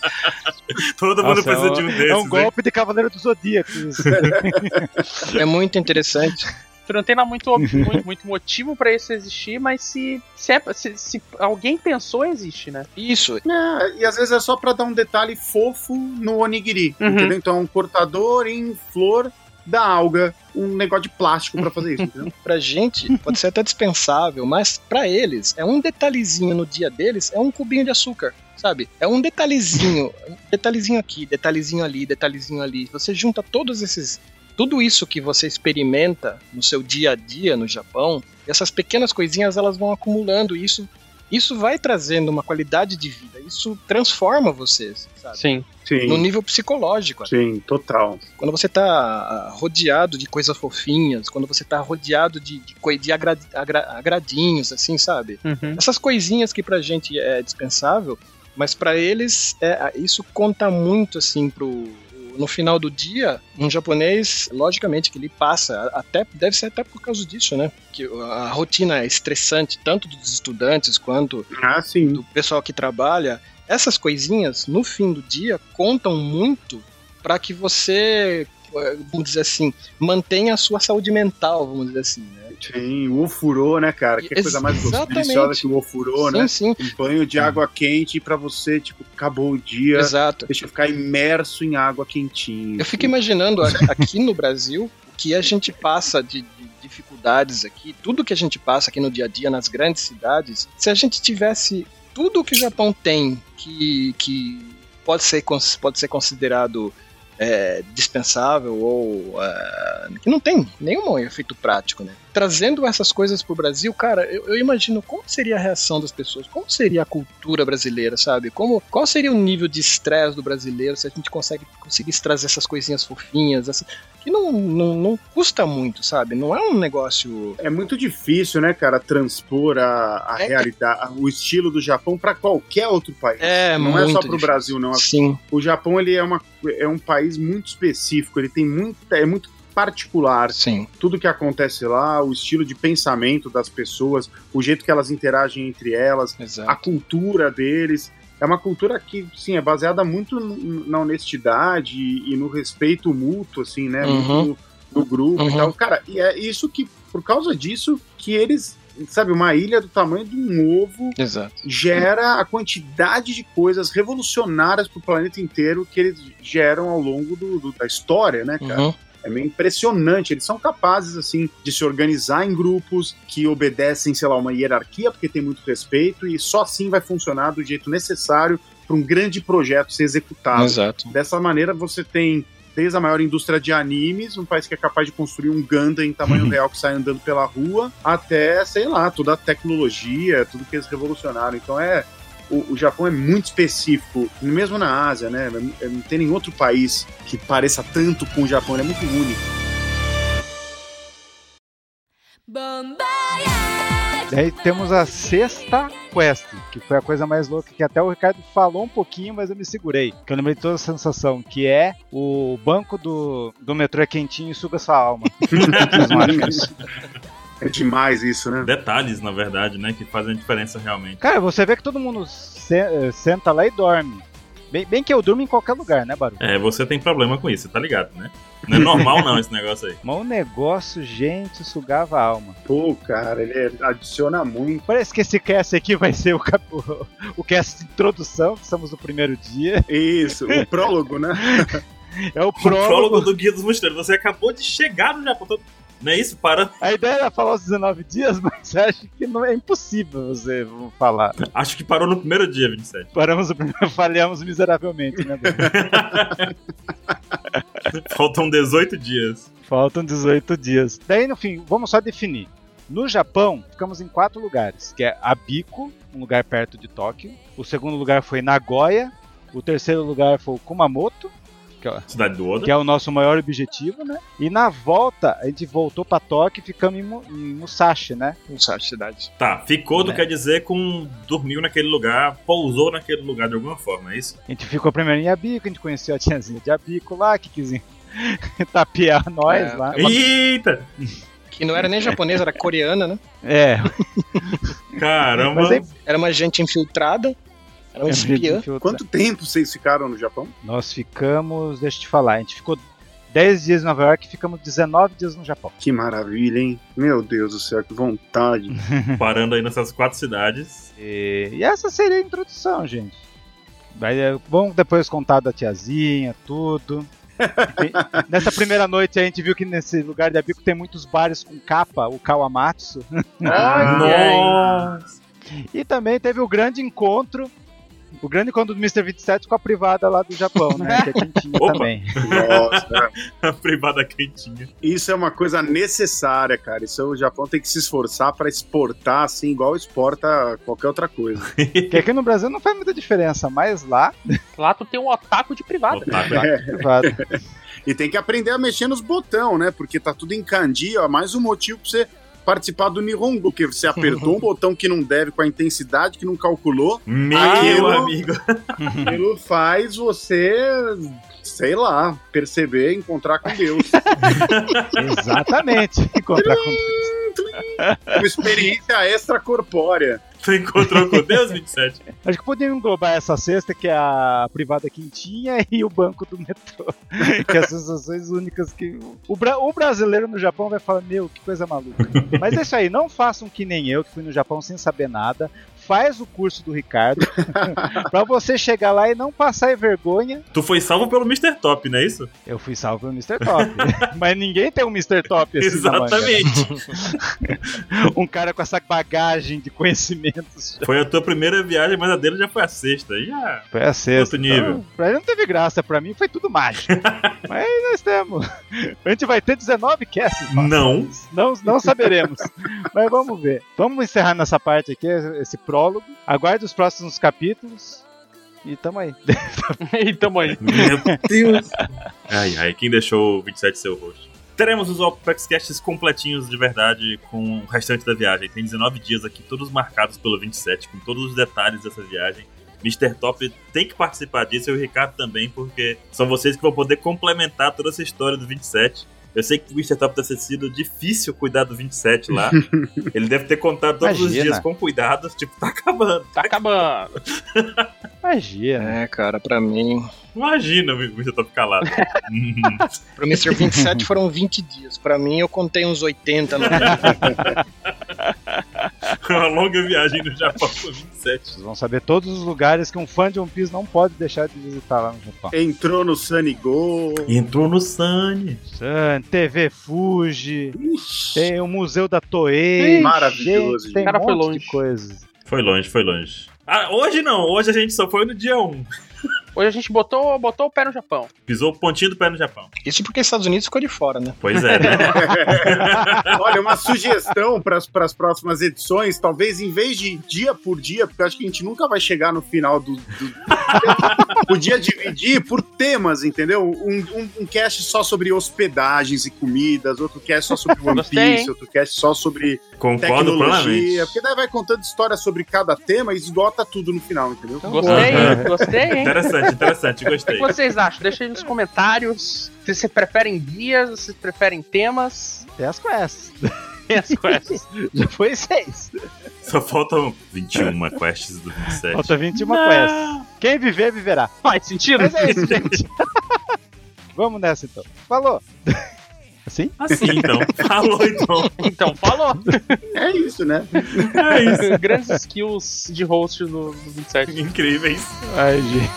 Todo mundo Nossa, precisa é um- de um desses. É um hein? golpe de Cavaleiro dos Zodíacos. É muito interessante. Tu não tem lá muito, muito, muito motivo pra isso existir, mas se, se, é, se, se alguém pensou, existe, né? Isso. É, e às vezes é só pra dar um detalhe fofo no onigiri, Uhum. entendeu? Então é um cortador em flor da alga, um negócio de plástico pra fazer isso, entendeu? Pra gente, pode ser até dispensável, mas pra eles, é um detalhezinho no dia deles, é um cubinho de açúcar, sabe? É um detalhezinho, detalhezinho aqui, detalhezinho ali, detalhezinho ali. Você junta todos esses. Tudo isso que você experimenta no seu dia a dia no Japão, essas pequenas coisinhas elas vão acumulando e isso, isso vai trazendo uma qualidade de vida. Isso transforma vocês, sabe? Sim. Sim. No nível psicológico. até. Sim, total. Quando você tá ah, rodeado de coisas fofinhas, quando você tá rodeado de, de, de agra- agra- agradinhos, assim, sabe? Uhum. Essas coisinhas que pra gente é dispensável, mas pra eles é, isso conta muito, assim, pro. No final do dia, um japonês, logicamente que ele passa, até deve ser até por causa disso, né? Que a rotina é estressante, tanto dos estudantes quanto Ah, do pessoal que trabalha, essas coisinhas, no fim do dia, contam muito para que você, eh, vamos dizer assim, mantenha a sua saúde mental, vamos dizer assim, né? Sim, o ofurô, né, cara? Que coisa mais deliciosa que o ofurô, sim, né? sim, Um banho de água quente pra você, tipo, acabou o dia, exato. deixa eu ficar imerso em água quentinha. Eu fico imaginando aqui no Brasil o que a gente passa de, de dificuldades aqui, tudo que a gente passa aqui no dia a dia nas grandes cidades, se a gente tivesse tudo que o Japão tem que, que pode, ser, pode ser considerado é, dispensável ou é, que não tem nenhum efeito prático, né? Trazendo essas coisas pro Brasil, cara, eu, eu imagino como seria a reação das pessoas, como seria a cultura brasileira, sabe? Como, qual seria o nível de estresse do brasileiro se a gente consegue conseguisse trazer essas coisinhas fofinhas, essa, que não, não, não custa muito, sabe? Não é um negócio. É muito difícil, né, cara, transpor a, a É. realidade, o estilo do Japão pra qualquer outro país. É, não muito é só pro difícil. Brasil, não. Sim, O Japão ele é, uma, é um país muito específico, ele tem muita, é muito particular. sim. Tudo que acontece lá, o estilo de pensamento das pessoas, o jeito que elas interagem entre elas, a Exato. cultura deles. É uma cultura que, sim, é baseada muito na honestidade e e no respeito mútuo, assim, né? Uhum. Muito do grupo e Uhum. tal. Cara, e é isso que, por causa disso, que eles, sabe, uma ilha do tamanho de um ovo Exato. gera a quantidade de coisas revolucionárias pro planeta inteiro que eles geram ao longo do- do- da história, né, cara? Uhum. É meio impressionante. Eles são capazes, assim, de se organizar em grupos que obedecem, sei lá, uma hierarquia, porque tem muito respeito, e só assim vai funcionar do jeito necessário para um grande projeto ser executado. Exato. Dessa maneira, você tem desde a maior indústria de animes, um país que é capaz de construir um Gundam em tamanho real que sai andando pela rua, até, sei lá, toda a tecnologia, tudo que eles revolucionaram. Então é. O, o Japão é muito específico, mesmo na Ásia, né? Não tem nenhum outro país que pareça tanto com o Japão, ele é muito único. Daí temos a sexta quest, que foi a coisa mais louca que até o Ricardo falou um pouquinho, mas eu me segurei. Que eu lembrei de toda a sensação, que é o banco do, do metrô é quentinho e suga sua alma. É demais isso, né? Detalhes, na verdade, né? Que fazem a diferença realmente. Cara, você vê que todo mundo se- eh, senta lá e dorme. Bem, bem que eu durmo em qualquer lugar, né, Baru? É, você tem problema com isso, tá ligado, né? Não é normal não esse negócio aí. Mas o negócio, gente, sugava a alma. Pô, cara, ele adiciona muito. Parece que esse cast aqui vai ser o, cap- o, cast de introdução, que estamos no primeiro dia. Isso, o prólogo, né? É o O prólogo prólogo. do Guia dos Mosteiros. Você acabou de chegar no Japão. Tô- Não é isso? Para. A ideia era falar os 19 dias, mas acho que não é impossível você falar. Acho que parou no primeiro dia, 27. Paramos o primeiro, falhamos miseravelmente, né? Faltam 18 dias. Faltam 18 dias. Daí, no fim, vamos só definir. No Japão, ficamos em quatro lugares, que é Abiko, um lugar perto de Tóquio. O segundo lugar foi Nagoya. O terceiro lugar foi Kumamoto, que é, Cidade do Oda. que é o nosso maior objetivo, né? E na volta, a gente voltou pra Tóquio e ficamos em, Mu- em Musashi, né? Sabe cidade. Tá, ficou do É. quer dizer com dormiu naquele lugar, pousou naquele lugar de alguma forma, é isso? A gente ficou primeiro em Abiko, a gente conheceu a tiazinha de Abiko lá, que quis tapear nós É, lá. é uma- Eita! Que não era nem japonesa, era coreana, né? É, Caramba! Mas aí- Era uma gente infiltrada, era um espiã. Quanto tempo vocês ficaram no Japão? Nós ficamos, deixa eu te falar, a gente ficou 10 dias em Nova York e ficamos 19 dias no Japão. Que maravilha, hein? Meu Deus do céu, que vontade. Parando aí nessas quatro cidades. E, e essa seria a introdução, gente. É, vamos depois contar da tiazinha, tudo. Nessa primeira noite a gente viu que nesse lugar de Abico tem muitos bares com capa, o Kawamatsu. Nossa! E também teve o grande encontro, o grande encontro do Mr. 27 com a privada lá do Japão, né? Que é quentinha Opa. também. Nossa, A privada quentinha. isso é uma coisa necessária, cara. Isso o Japão tem que se esforçar pra exportar, assim, igual exporta qualquer outra coisa. Que aqui no Brasil não faz muita diferença, mas lá, Lá tu tem um otaku de privada. Otaku. privada. E tem que aprender a mexer nos botão, né? Porque tá tudo em kanji, ó. Mais um motivo pra você participar do Nihongo, porque você apertou um botão que não deve, com a intensidade que não calculou, Meu Aquilo- amigo. aquilo faz você, sei lá, perceber, encontrar com Deus. Exatamente. Encontrar com Uma experiência extracorpórea. Tu encontrou com Deus, 27? Acho que podemos englobar essa cesta, que é a privada quentinha, e o banco do metrô. que é as sensações únicas que. O, bra- o brasileiro no Japão vai falar: Meu, que coisa maluca. Mas é isso aí, não façam que nem eu, que fui no Japão sem saber nada. Faz o curso do Ricardo, pra você chegar lá e não passar vergonha. Tu foi salvo pelo Mr. Top, não é isso? Eu fui salvo pelo Mr. Top. Mas ninguém tem um Mr. Top assim. Exatamente. Um cara com essa bagagem de conhecimentos. Foi a tua primeira viagem, mas a dele já foi a sexta. Já. Foi a sexta. Outro nível. Então, pra ele não teve graça, pra mim foi tudo mágico. Mas nós temos. A gente vai ter 19 casts. Não. Não, não saberemos. Mas vamos ver. Vamos encerrar nessa parte aqui, esse prólogo. Aguarde os próximos capítulos. E tamo aí. e tamo aí. Meu Deus. Ai, ai, quem deixou o 27 ser o host? Teremos os Opex Casts completinhos de verdade com o restante da viagem. Tem 19 dias aqui, todos marcados pelo 27, com todos os detalhes dessa viagem. Mr. Top tem que participar disso e o Ricardo também, porque são vocês que vão poder complementar toda essa história do 27. Eu sei que o Mr. Top deve ter sido difícil cuidar do 27 lá. Ele deve ter contado todos os Imagina. dias com cuidado, tipo, tá acabando. Tá acabando. Magia. É, cara, pra mim. Imagina o Mr. Top calado. Pro Mr. 27 foram 20 dias. Pra mim, eu contei uns 80 no Uma longa viagem no Japão com 27. Vocês vão saber todos os lugares que um fã de One Piece não pode deixar de visitar lá no Japão. Entrou no Sunny Go. Entrou no Sunny. Sun, TV Fuji, Ixi, tem o Museu da Toei. Maravilhoso, gente, Tem Cara, um foi monte longe. de coisas. Foi longe, foi longe. Ah, hoje não, hoje a gente só foi no dia 1. Hoje a gente botou, botou o pé no Japão. Pisou o pontinho do pé no Japão. Isso porque os Estados Unidos ficou de fora, né? Pois é, né? Olha, uma sugestão para as próximas edições, talvez em vez de dia por dia, porque eu acho que a gente nunca vai chegar no final do. do... Podia dividir por temas, entendeu? Um, um, um cast só sobre hospedagens e comidas, outro cast só sobre One Piece, outro cast só sobre Concordo tecnologia. plenamente. Porque daí vai contando história sobre cada tema e esgota tudo no final, entendeu? Gostei, Aham. gostei, hein? Interessante, interessante, O gostei. que vocês acham? Deixa aí nos comentários. Se vocês preferem dias, se vocês preferem temas. Tem as quests. Tem as quests. Já foi seis. Só faltam 21 quests do 27. Falta 21 quests. Quem viver, viverá. Faz sentido? Mas é isso, gente. Vamos nessa então. Falou. Assim? Assim, então. Falou, então. Então, falou. É isso, né? É isso. Grandes skills de host do, do 27. Incríveis. Ai, gente.